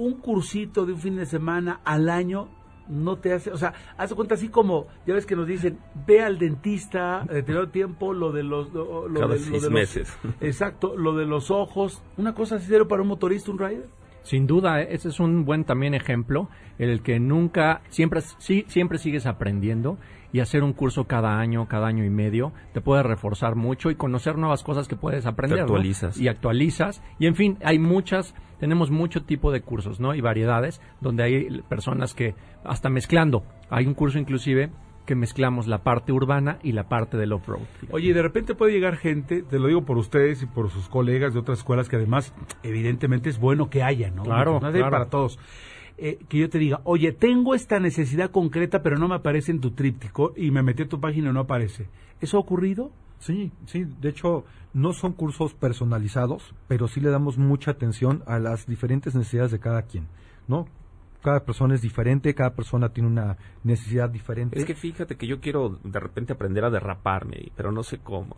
un cursito de un fin de semana al año no te hace, o sea, haz de cuenta así como, ya ves que nos dicen, ve al dentista, de determinado tiempo, lo de los... Lo, lo Cada de, lo seis los- meses. *laughs* exacto, lo de los ojos, una cosa así serio para un motorista, un rider. Sin duda, ¿eh? ese es un buen también ejemplo, en el que nunca, siempre, sí, siempre sigues aprendiendo y hacer un curso cada año, cada año y medio, te puede reforzar mucho y conocer nuevas cosas que puedes aprender. Te ¿no? actualizas. Y actualizas. Y en fin, hay muchas, tenemos mucho tipo de cursos, ¿no? Y variedades, donde hay personas que, hasta mezclando, hay un curso inclusive que mezclamos la parte urbana y la parte del off-road. Oye, y de repente puede llegar gente, te lo digo por ustedes y por sus colegas de otras escuelas, que además, evidentemente, es bueno que haya, ¿no? Claro, claro. para todos. Eh, que yo te diga, oye, tengo esta necesidad concreta, pero no me aparece en tu tríptico y me metí a tu página y no aparece. ¿Eso ha ocurrido? Sí, sí, de hecho no son cursos personalizados, pero sí le damos mucha atención a las diferentes necesidades de cada quien, ¿no? Cada persona es diferente, cada persona tiene una necesidad diferente. Es que fíjate que yo quiero de repente aprender a derraparme, pero no sé cómo.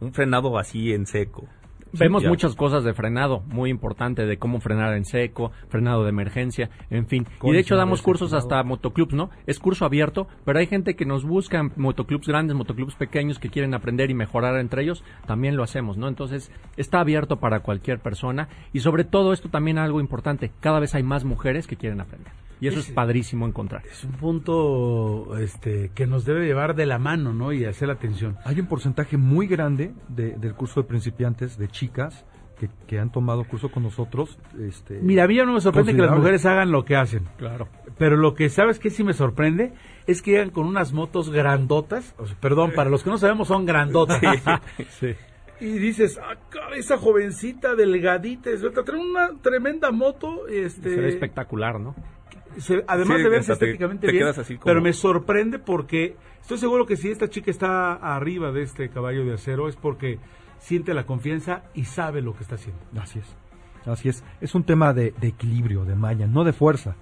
Un frenado así en seco. Vemos Ya. muchas cosas de frenado, muy importante, de cómo frenar en seco, frenado de emergencia, en fin. Y de hecho damos cursos frenado. hasta motoclubs, ¿no? Es curso abierto, pero hay gente que nos busca motoclubs grandes, motoclubs pequeños que quieren aprender y mejorar entre ellos, también lo hacemos, ¿no? Entonces, está abierto para cualquier persona y sobre todo esto también algo importante, cada vez hay más mujeres que quieren aprender. Y eso es padrísimo encontrar. Es un punto este, que nos debe llevar de la mano, ¿no? Y hacer la atención. Hay un porcentaje muy grande de- del curso de principiantes, de chicas, que, que han tomado curso con nosotros. Este, Mira, a mí ya no me sorprende que las mujeres hagan lo que hacen. Claro. Pero lo que sabes que sí me sorprende es que llegan con unas motos grandotas. o sea, perdón, para los que no sabemos son grandotas. Sí. *laughs* y dices, ah, esa jovencita delgadita, esbelta, trae una tremenda moto. Este, Se ve espectacular, ¿no? Se- además Sí, de verse te- estéticamente te bien, quedas así como- pero me sorprende porque estoy seguro que si esta chica está arriba de este caballo de acero es porque siente la confianza y sabe lo que está haciendo. Así es. Así es. Es un tema de, de equilibrio, de maña, no de fuerza.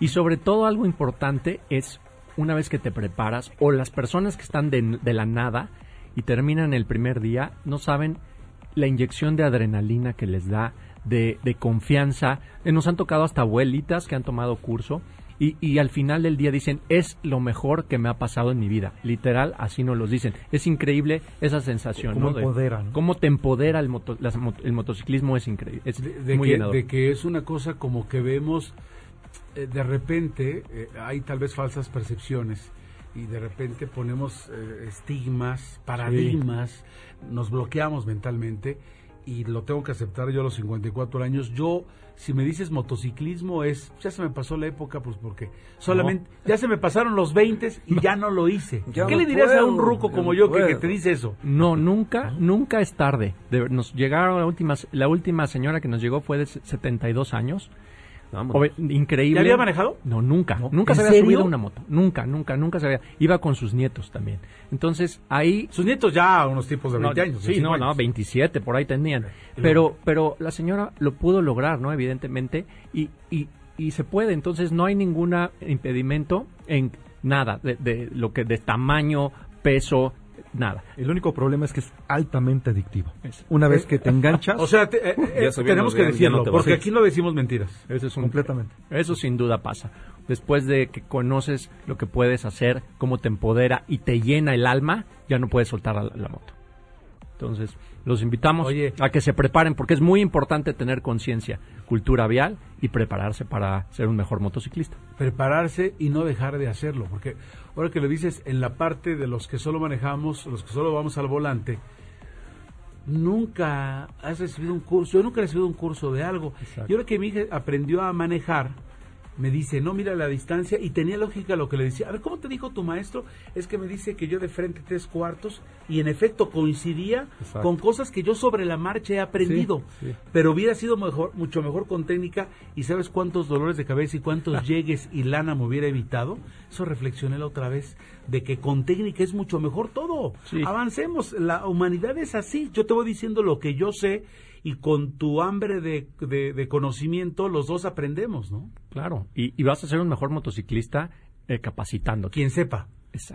Y sobre todo algo importante es una vez que te preparas o las personas que están de, de la nada y terminan el primer día no saben la inyección de adrenalina que les da, de, de confianza. Eh, Nos han tocado hasta abuelitas que han tomado curso y, y al final del día dicen, es lo mejor que me ha pasado en mi vida. Literal, así nos los dicen. Es increíble esa sensación. Cómo ¿no? De- empodera, ¿no? Cómo te empodera el, moto- las mo- el motociclismo, es increíble. Es de, muy que, de que es una cosa como que vemos eh, de repente eh, hay tal vez falsas percepciones y de repente ponemos eh, estigmas, paradigmas, nos bloqueamos mentalmente y lo tengo que aceptar yo a los 54 años. Yo, si me dices motociclismo, es, ya se me pasó la época, pues porque solamente, ya se me pasaron los 20 y ya no lo hice. Ya ¿Qué no le dirías a un ruco como no yo que, te dice eso? No, nunca, nunca es tarde. De- nos llegaron la última, la última señora que nos llegó fue de 72 años. Increíble. ¿Ya había manejado? No, nunca. Nunca ¿En se había serio? subido a una moto. Nunca, nunca, nunca se había. Iba con sus nietos también. Entonces, ahí... Sus nietos ya unos tipos de 20 No, años. Sí, 25 no, no, años. 27, por ahí tenían. Pero, pero la señora lo pudo lograr, ¿no? Evidentemente. Y, y, y se puede. Entonces, no hay ningún impedimento en nada de, de lo que de tamaño, peso, nada. El único problema es que es altamente adictivo. Una vez que te enganchas... *laughs* O sea, te- eh, eh, tenemos que decirlo, no te vas. porque aquí no decimos mentiras. Eso es un- Completamente. Eso sin duda pasa. Después de que conoces lo que puedes hacer, cómo te empodera y te llena el alma, ya no puedes soltar la, la moto. Entonces, los invitamos a que se preparen porque es muy importante tener conciencia, cultura vial y prepararse para ser un mejor motociclista. Prepararse y no dejar de hacerlo, porque ahora que lo dices, en la parte de los que solo manejamos, los que solo vamos al volante, nunca has recibido un curso, yo nunca he recibido un curso de algo. Y ahora que mi hija aprendió a manejar, me dice, no, mira la distancia, y tenía lógica lo que le decía. A ver, ¿cómo te dijo tu maestro? Es que me dice que yo de frente tres cuartos, y en efecto coincidía Exacto. con cosas que yo sobre la marcha he aprendido. Sí, sí. Pero hubiera sido mejor, mucho mejor con técnica, y ¿sabes cuántos dolores de cabeza y cuántos *laughs* llegues y lana me hubiera evitado? Eso reflexioné la otra vez, de que con técnica es mucho mejor todo. Avancemos, la humanidad es así. Yo te voy diciendo lo que yo sé, y con tu hambre de, de- de conocimiento, los dos aprendemos, ¿no? Claro. Y, y vas a ser un mejor motociclista eh, capacitándote. Quien sepa.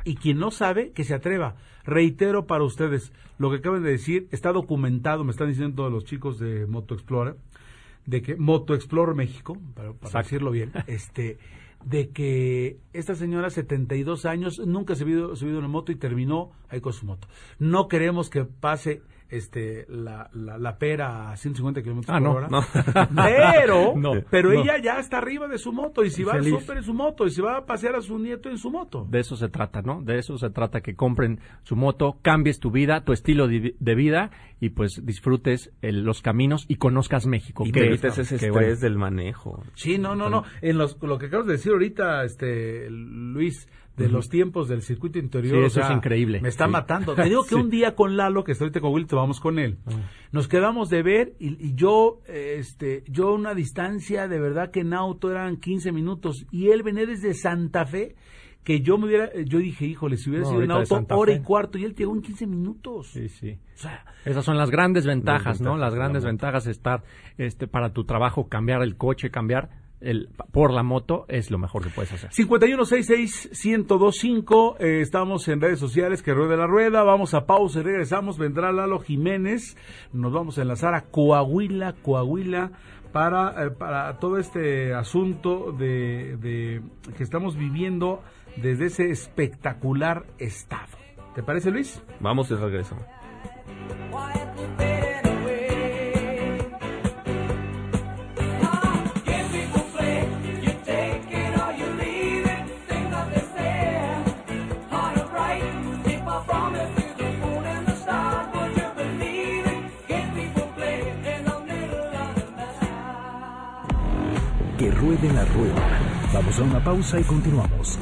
Y quien no sabe, que se atreva. Reitero para ustedes, lo que acaban de decir está documentado, me están diciendo todos los chicos de Moto Explorer, de que Moto Explorer México, para, para Exacto. decirlo bien, *laughs* este, de que esta señora, 72 años, nunca se ha subido, subido una moto y terminó ahí con su moto. No queremos que pase este la, la, la pera a 150 kilómetros Ah, por no, hora. no. *laughs* Pero, *laughs* No, pero no. ella ya está arriba de su moto y si va al súper en su moto y si va a pasear a su nieto en su moto. De eso se trata, ¿no? De eso se trata, que compren su moto, cambies tu vida, tu estilo de, de vida y pues disfrutes el- los caminos y conozcas México. Y que- te evites ese que, estrés bueno, del manejo. Sí, no, no, no. En los, lo que acabas de decir ahorita, este, Luis, de los tiempos del circuito interior. Sí, o eso es increíble. Me está Sí. matando. *laughs* Te digo que Sí. un día con Lalo, que estoy ahorita con Will, te vamos con él. Nos quedamos de ver y, y yo, este, yo una distancia de verdad que en auto eran 15 minutos y él venía desde Santa Fe que yo me hubiera, yo dije, híjole, si hubiera No, sido en auto hora y cuarto y él llegó en 15 minutos. Sí, sí. O sea, Esas son las grandes ventajas, ¿no? ventajas Las de la grandes ventajas estar este, para tu trabajo, cambiar el coche, cambiar el, por la moto, es lo mejor que puedes hacer. 5166-1025, eh, estamos en redes sociales, que ruede la rueda, vamos a pausa y regresamos, vendrá Lalo Jiménez, nos vamos a enlazar a Coahuila, Coahuila, para, eh, para todo este asunto de, de que estamos viviendo desde ese espectacular estado. ¿Te parece, Luis? Vamos de regreso. Que ruede la rueda. Vamos a una pausa y continuamos.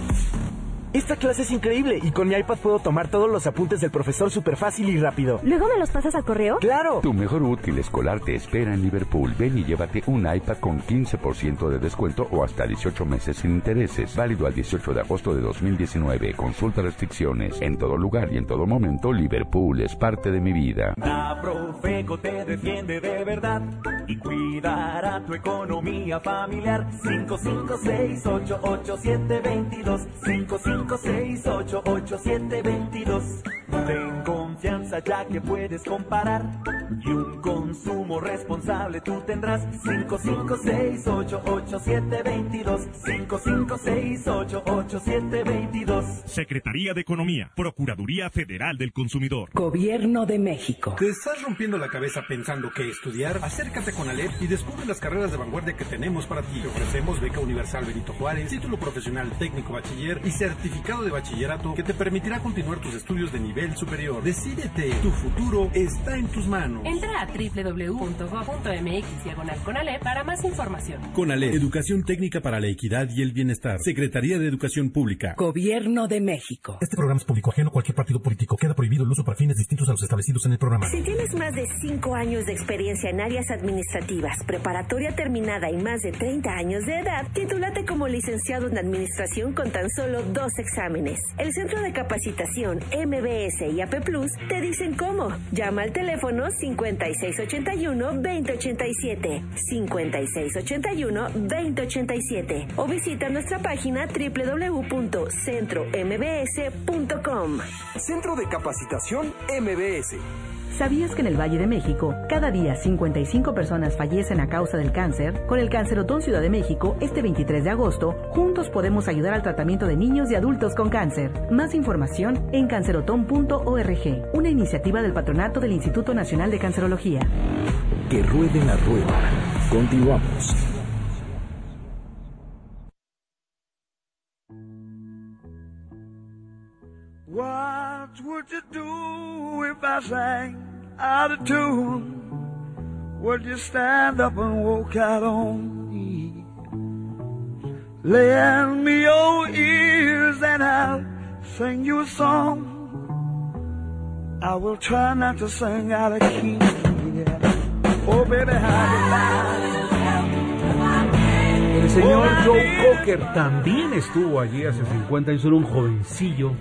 Esta clase es increíble y con mi iPad puedo tomar todos los apuntes del profesor súper fácil y rápido. ¿Luego me los pasas al correo? ¡Claro! Tu mejor útil escolar te espera en Liverpool. Ven y llévate un iPad con 15% de descuento o hasta 18 meses sin intereses. Válido al 18 de agosto de 2019. Consulta restricciones. En todo lugar y en todo momento, Liverpool es parte de mi vida. La Profeco te defiende de verdad y cuidará tu economía familiar. 556-887-22. 556-887-22. Ten confianza ya que puedes comparar y un consumo responsable tú tendrás. 556-887-22. 556-887-22. Secretaría de Economía, Procuraduría Federal del Consumidor. Gobierno de México. ¿Te estás rompiendo la cabeza pensando qué estudiar? Acércate con Alep y descubre las carreras de vanguardia que tenemos para ti. Te ofrecemos beca universal Benito Juárez, título profesional técnico bachiller y certificado de bachillerato que te permitirá continuar tus estudios de nivel superior. Decídete, tu futuro está en tus manos. Entra a www.go.mx diagonal Conalep para más información. Conalep, Educación Técnica para la Equidad y el Bienestar. Secretaría de Educación Pública. Gobierno de México. Este programa es público ajeno a cualquier partido político. Queda prohibido el uso para fines distintos a los establecidos en el programa. Si tienes más de 5 años de experiencia en áreas administrativas, preparatoria terminada y más de 30 años de edad, titúlate como licenciado en administración con tan solo dos exámenes. El Centro de Capacitación MBS y AP Plus te dicen cómo. Llama al teléfono 5681-2087, 5681-2087 o visita nuestra página www.centrombs.com. Centro de Capacitación MBS. ¿Sabías que en el Valle de México, cada día 55 personas fallecen a causa del cáncer? Con el Cancerotón Ciudad de México, este 23 de agosto, juntos podemos ayudar al tratamiento de niños y adultos con cáncer. Más información en cancerotón.org, una iniciativa del patronato del Instituto Nacional de Cancerología. Que ruede la rueda. Continuamos. What would you do if I sang out of tune? Would you stand up and walk out on? Lend me your ears and I'll sing you a song. I will try not to sing out of key. Yeah. Oh, baby, how El señor Joe Cocker también estuvo allí hace 50 años, era un jovencillo.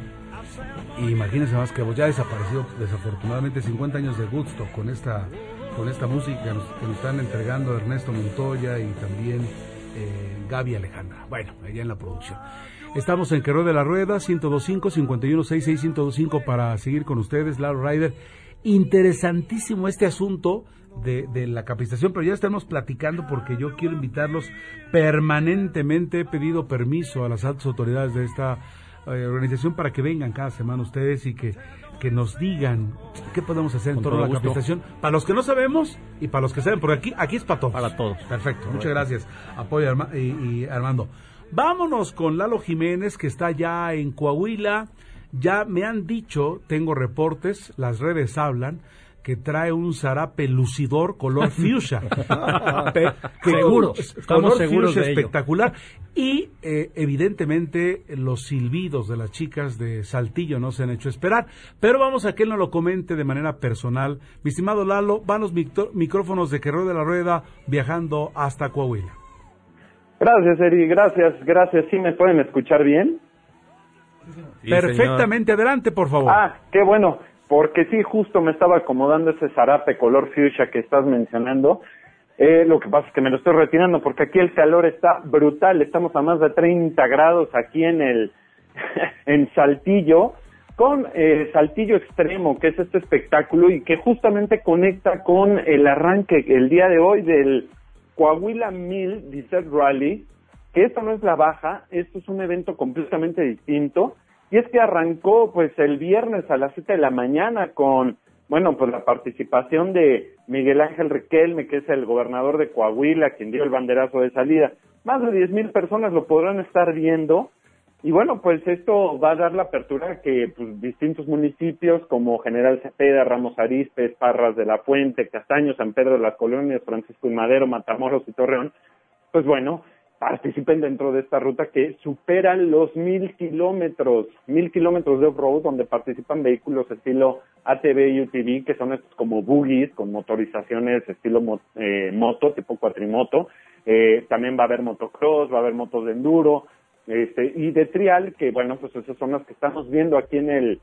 Y imagínense más que ya desaparecido desafortunadamente 50 años de gusto con esta con esta música que nos, que nos están entregando Ernesto Montoya y también eh, Gaby Alejandra. Bueno, allá en la producción. Estamos en Queró de la Rueda, 1025 5166 1025 para seguir con ustedes, Laro Ryder. Interesantísimo este asunto de, la capacitación, pero ya estamos platicando porque yo quiero invitarlos permanentemente. He pedido permiso a las altas autoridades de esta eh, organización para que vengan cada semana ustedes y que, que nos digan qué podemos hacer en torno a la gusto. capacitación. Para los que no sabemos y para los que saben, porque aquí, aquí es para todos. Para todos. Perfecto, muchas gracias. Apoyo Arma- y, y Armando. Vámonos con Lalo Jiménez, que está ya en Coahuila. Ya me han dicho, tengo reportes, las redes hablan, que trae un zarape lucidor color fuchsia. *laughs* Pe- que- Seguro, color estamos seguros de ello. espectacular. Y eh, evidentemente los silbidos de las chicas de Saltillo no se han hecho esperar. Pero vamos a que él nos lo comente de manera personal. Mi estimado Lalo, van los micrófonos de Que Rueda la Rueda viajando hasta Coahuila. Gracias, Eri, gracias, gracias. ¿Sí me pueden escuchar bien? Perfectamente, adelante, por favor. Ah, qué bueno, porque sí, justo me estaba acomodando ese zarape color fuchsia que estás mencionando. Eh, lo que pasa es que me lo estoy retirando porque aquí el calor está brutal. Estamos a más de 30 grados aquí en el *laughs* en Saltillo con eh, Saltillo Extremo, que es este espectáculo y que justamente conecta con el arranque el día de hoy del Coahuila Mill Desert Rally, que esto no es la baja, esto es un evento completamente distinto, y es que arrancó pues el viernes a las 7 de la mañana con, bueno, pues la participación de Miguel Ángel Riquelme, que es el gobernador de Coahuila, quien dio el banderazo de salida. Más de 10 mil personas lo podrán estar viendo, y bueno, pues esto va a dar la apertura que pues, distintos municipios como General Cepeda, Ramos Arizpe, Parras de la Fuente, Castaño, San Pedro de las Colonias, Francisco y Madero, Matamoros y Torreón, pues bueno, participen dentro de esta ruta que superan los mil kilómetros, mil kilómetros de off-road donde participan vehículos estilo ATV y UTV, que son estos como buggies con motorizaciones estilo eh, moto, tipo cuatrimoto. Eh, también va a haber motocross, va a haber motos de enduro, este, y de trial, que bueno, pues esas son las que estamos viendo aquí en el,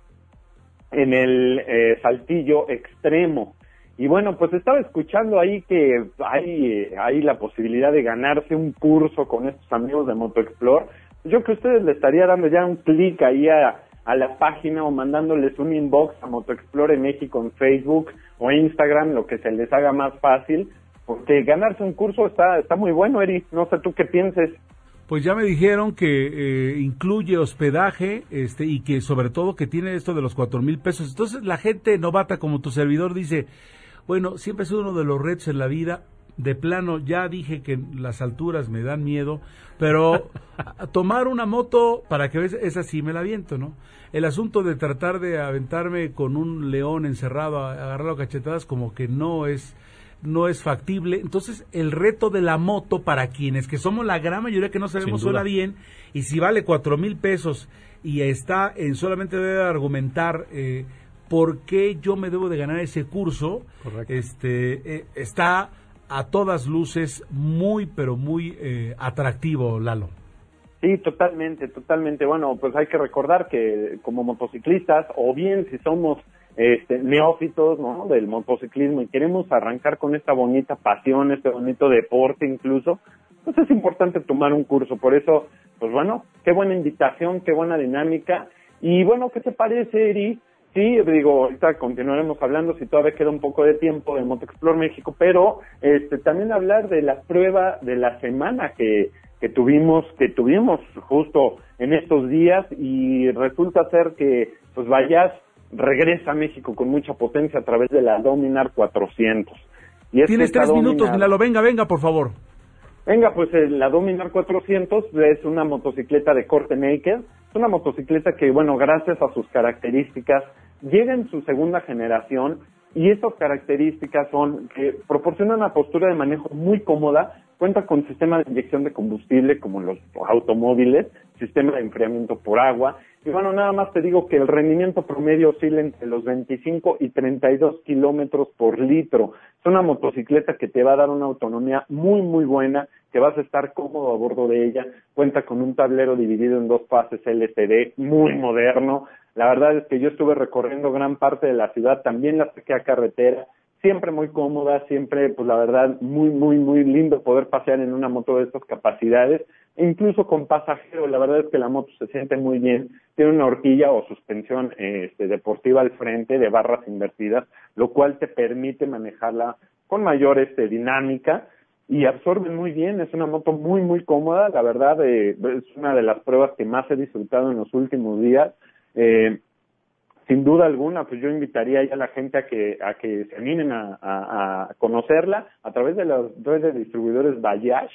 en el eh, saltillo extremo. Y bueno, pues estaba escuchando ahí que hay, hay la posibilidad de ganarse un curso con estos amigos de MotoExplore. Yo que ustedes le estaría dando ya un clic ahí a, a la página o mandándoles un inbox a MotoExplore México en Facebook o Instagram, lo que se les haga más fácil, porque ganarse un curso está, está muy bueno, Eri. No sé tú qué pienses. Pues ya me dijeron que eh, incluye hospedaje este y que sobre todo que tiene esto de los cuatro mil pesos. Entonces la gente novata como tu servidor dice, bueno, siempre es uno de los retos en la vida. De plano, ya dije que las alturas me dan miedo, pero *laughs* tomar una moto para que veas, esa sí me la aviento, ¿no? El asunto de tratar de aventarme con un león encerrado, agarrarlo a cachetadas, como que no es, no es factible. Entonces, el reto de la moto para quienes que somos la gran mayoría que no sabemos suena bien, y si vale cuatro mil pesos y está en solamente debe argumentar eh, por qué yo me debo de ganar ese curso, este eh, está a todas luces muy, pero muy eh, atractivo, Lalo. Sí, totalmente, totalmente. Bueno, pues hay que recordar que como motociclistas, o bien si somos este, neófitos ¿no? del motociclismo y queremos arrancar con esta bonita pasión, este bonito deporte incluso, pues es importante tomar un curso. Por eso, pues bueno, qué buena invitación, qué buena dinámica. Y bueno, ¿qué te parece, Eri? Sí, digo, ahorita continuaremos hablando si todavía queda un poco de tiempo de Motoexplore México, pero este, también hablar de la prueba de la semana que, que tuvimos, que tuvimos justo en estos días y resulta ser que pues Vallas regresa a México con mucha potencia a través de la Dominar 400. Y Tienes tres minutos, Lalo, venga, venga, por favor. Venga, pues la Dominar 400 es una motocicleta de corte naked, es una motocicleta que, bueno, gracias a sus características, llega en su segunda generación y estas características son que proporciona una postura de manejo muy cómoda, cuenta con sistema de inyección de combustible como los automóviles, sistema de enfriamiento por agua. Y bueno, nada más te digo que el rendimiento promedio oscila entre los 25 y 32 kilómetros por litro. Es una motocicleta que te va a dar una autonomía muy, muy buena, que vas a estar cómodo a bordo de ella. Cuenta con un tablero dividido en dos fases LCD, muy moderno. La verdad es que yo estuve recorriendo gran parte de la ciudad, también la saqué a carretera, siempre muy cómoda, siempre, pues la verdad, muy, muy, muy lindo poder pasear en una moto de estas capacidades, incluso con pasajero, la verdad es que la moto se siente muy bien, tiene una horquilla o suspensión este, deportiva al frente de barras invertidas, lo cual te permite manejarla con mayor este, dinámica y absorbe muy bien, es una moto muy, muy cómoda, la verdad, eh, es una de las pruebas que más he disfrutado en los últimos días, eh, sin duda alguna, pues yo invitaría a la gente a que, a que se animen a, a, conocerla a través de las redes de distribuidores Bayash.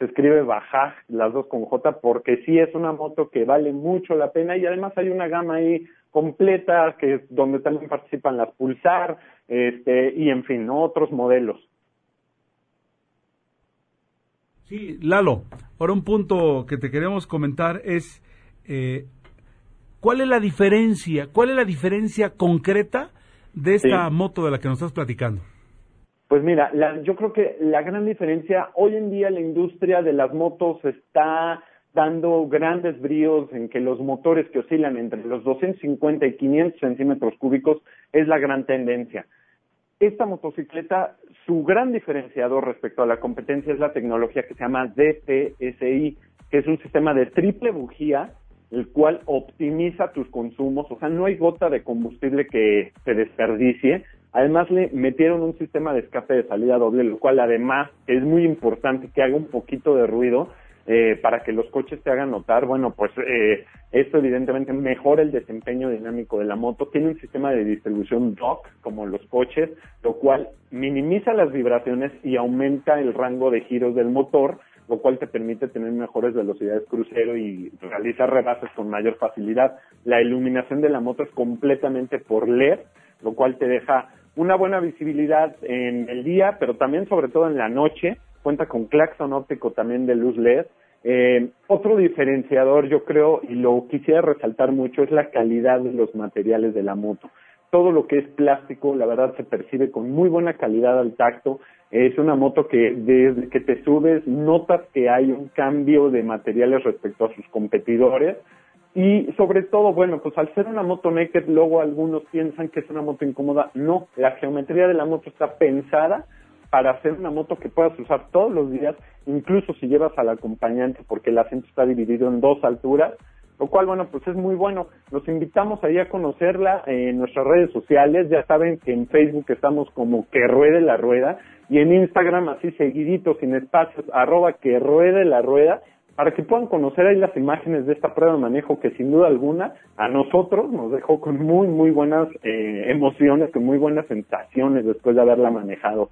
Se escribe Bajaj, las dos con J, porque sí es una moto que vale mucho la pena y además hay una gama ahí completa que donde también participan las Pulsar, este, y en fin, otros modelos. Sí, Lalo, ahora un punto que te queremos comentar es eh, ¿Cuál es la diferencia? ¿Cuál es la diferencia concreta de esta moto de la que nos estás platicando? Pues mira, yo creo que la gran diferencia, hoy en día la industria de las motos está dando grandes bríos en que los motores que oscilan entre los 250 y 500 centímetros cúbicos es la gran tendencia. Esta motocicleta, su gran diferenciador respecto a la competencia es la tecnología que se llama DPSI, que es un sistema de triple bujía el cual optimiza tus consumos, o sea, no hay gota de combustible que se desperdicie. Además le metieron un sistema de escape de salida doble, lo cual además es muy importante que haga un poquito de ruido eh, para que los coches te hagan notar. Bueno, pues eh, esto evidentemente mejora el desempeño dinámico de la moto. Tiene un sistema de distribución DOC como los coches, lo cual minimiza las vibraciones y aumenta el rango de giros del motor lo cual te permite tener mejores velocidades crucero y realizar rebases con mayor facilidad. La iluminación de la moto es completamente por LED, lo cual te deja una buena visibilidad en el día, pero también sobre todo en la noche. Cuenta con claxon óptico también de luz LED Eh, otro diferenciador, yo creo, y lo quisiera resaltar mucho, es la calidad de los materiales de la moto. Todo lo que es plástico, la verdad, se percibe con muy buena calidad al tacto. Es una moto que desde que te subes notas que hay un cambio de materiales respecto a sus competidores. Y sobre todo, bueno, pues al ser una moto naked, luego algunos piensan que es una moto incómoda. No, la geometría de la moto está pensada para hacer una moto que puedas usar todos los días, incluso si llevas al acompañante, porque el asiento está dividido en dos alturas, lo cual, bueno, pues es muy bueno. Los invitamos ahí a conocerla en nuestras redes sociales. Ya saben que en Facebook estamos como que ruede la rueda y en Instagram así seguidito, sin espacios, arroba que ruede la rueda para que puedan conocer ahí las imágenes de esta prueba de manejo que sin duda alguna a nosotros nos dejó con muy, muy buenas eh, emociones, con muy buenas sensaciones después de haberla manejado.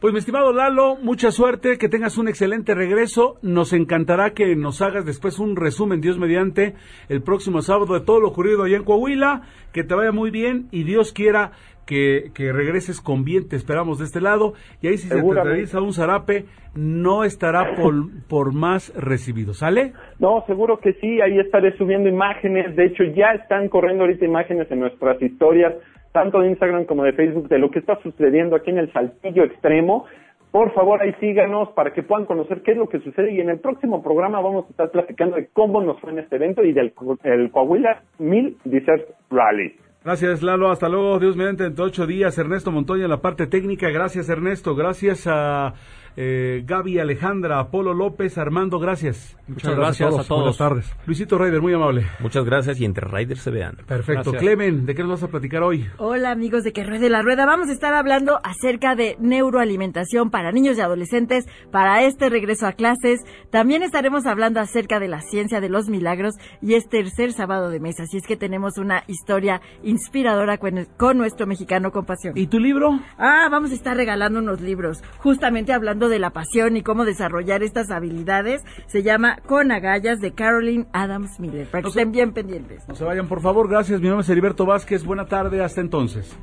Pues mi estimado Lalo, mucha suerte, que tengas un excelente regreso. Nos encantará que nos hagas después un resumen, Dios mediante, el próximo sábado de todo lo ocurrido allá en Coahuila. Que te vaya muy bien y Dios quiera que, que regreses con bien. Te esperamos de este lado. Y ahí si se te realiza un zarape, no estará por, *laughs* por más recibido. ¿Sale? No, seguro que sí. Ahí estaré subiendo imágenes. De hecho, ya están corriendo ahorita imágenes en nuestras historias tanto de Instagram como de Facebook, de lo que está sucediendo aquí en el Saltillo Extremo. Por favor, ahí síganos para que puedan conocer qué es lo que sucede y en el próximo programa vamos a estar platicando de cómo nos fue en este evento y del el Coahuila 1000 Desert Rally. Gracias, Lalo. Hasta luego. Dios mediante, en ocho días. Ernesto Montoya en la parte técnica. Gracias, Ernesto. Gracias a eh, Gaby Alejandra, Apolo López, Armando, gracias. Muchas, gracias, a, todos. Buenas tardes. Luisito Raider, muy amable. Muchas gracias y entre Raiders se vean. Perfecto. Clemen, ¿de qué nos vas a platicar hoy? Hola amigos de Que Ruede la Rueda. Vamos a estar hablando acerca de neuroalimentación para niños y adolescentes para este regreso a clases. También estaremos hablando acerca de la ciencia de los milagros y es tercer sábado de mes. Así es que tenemos una historia inspiradora con, con nuestro mexicano con pasión. ¿Y tu libro? Ah, vamos a estar regalando unos libros justamente hablando de la pasión y cómo desarrollar estas habilidades. Se llama Con agallas de Caroline Adams Miller. Para que estén bien pendientes. No se vayan, por favor. Gracias. Mi nombre es Heriberto Vázquez. Buena tarde. Hasta entonces.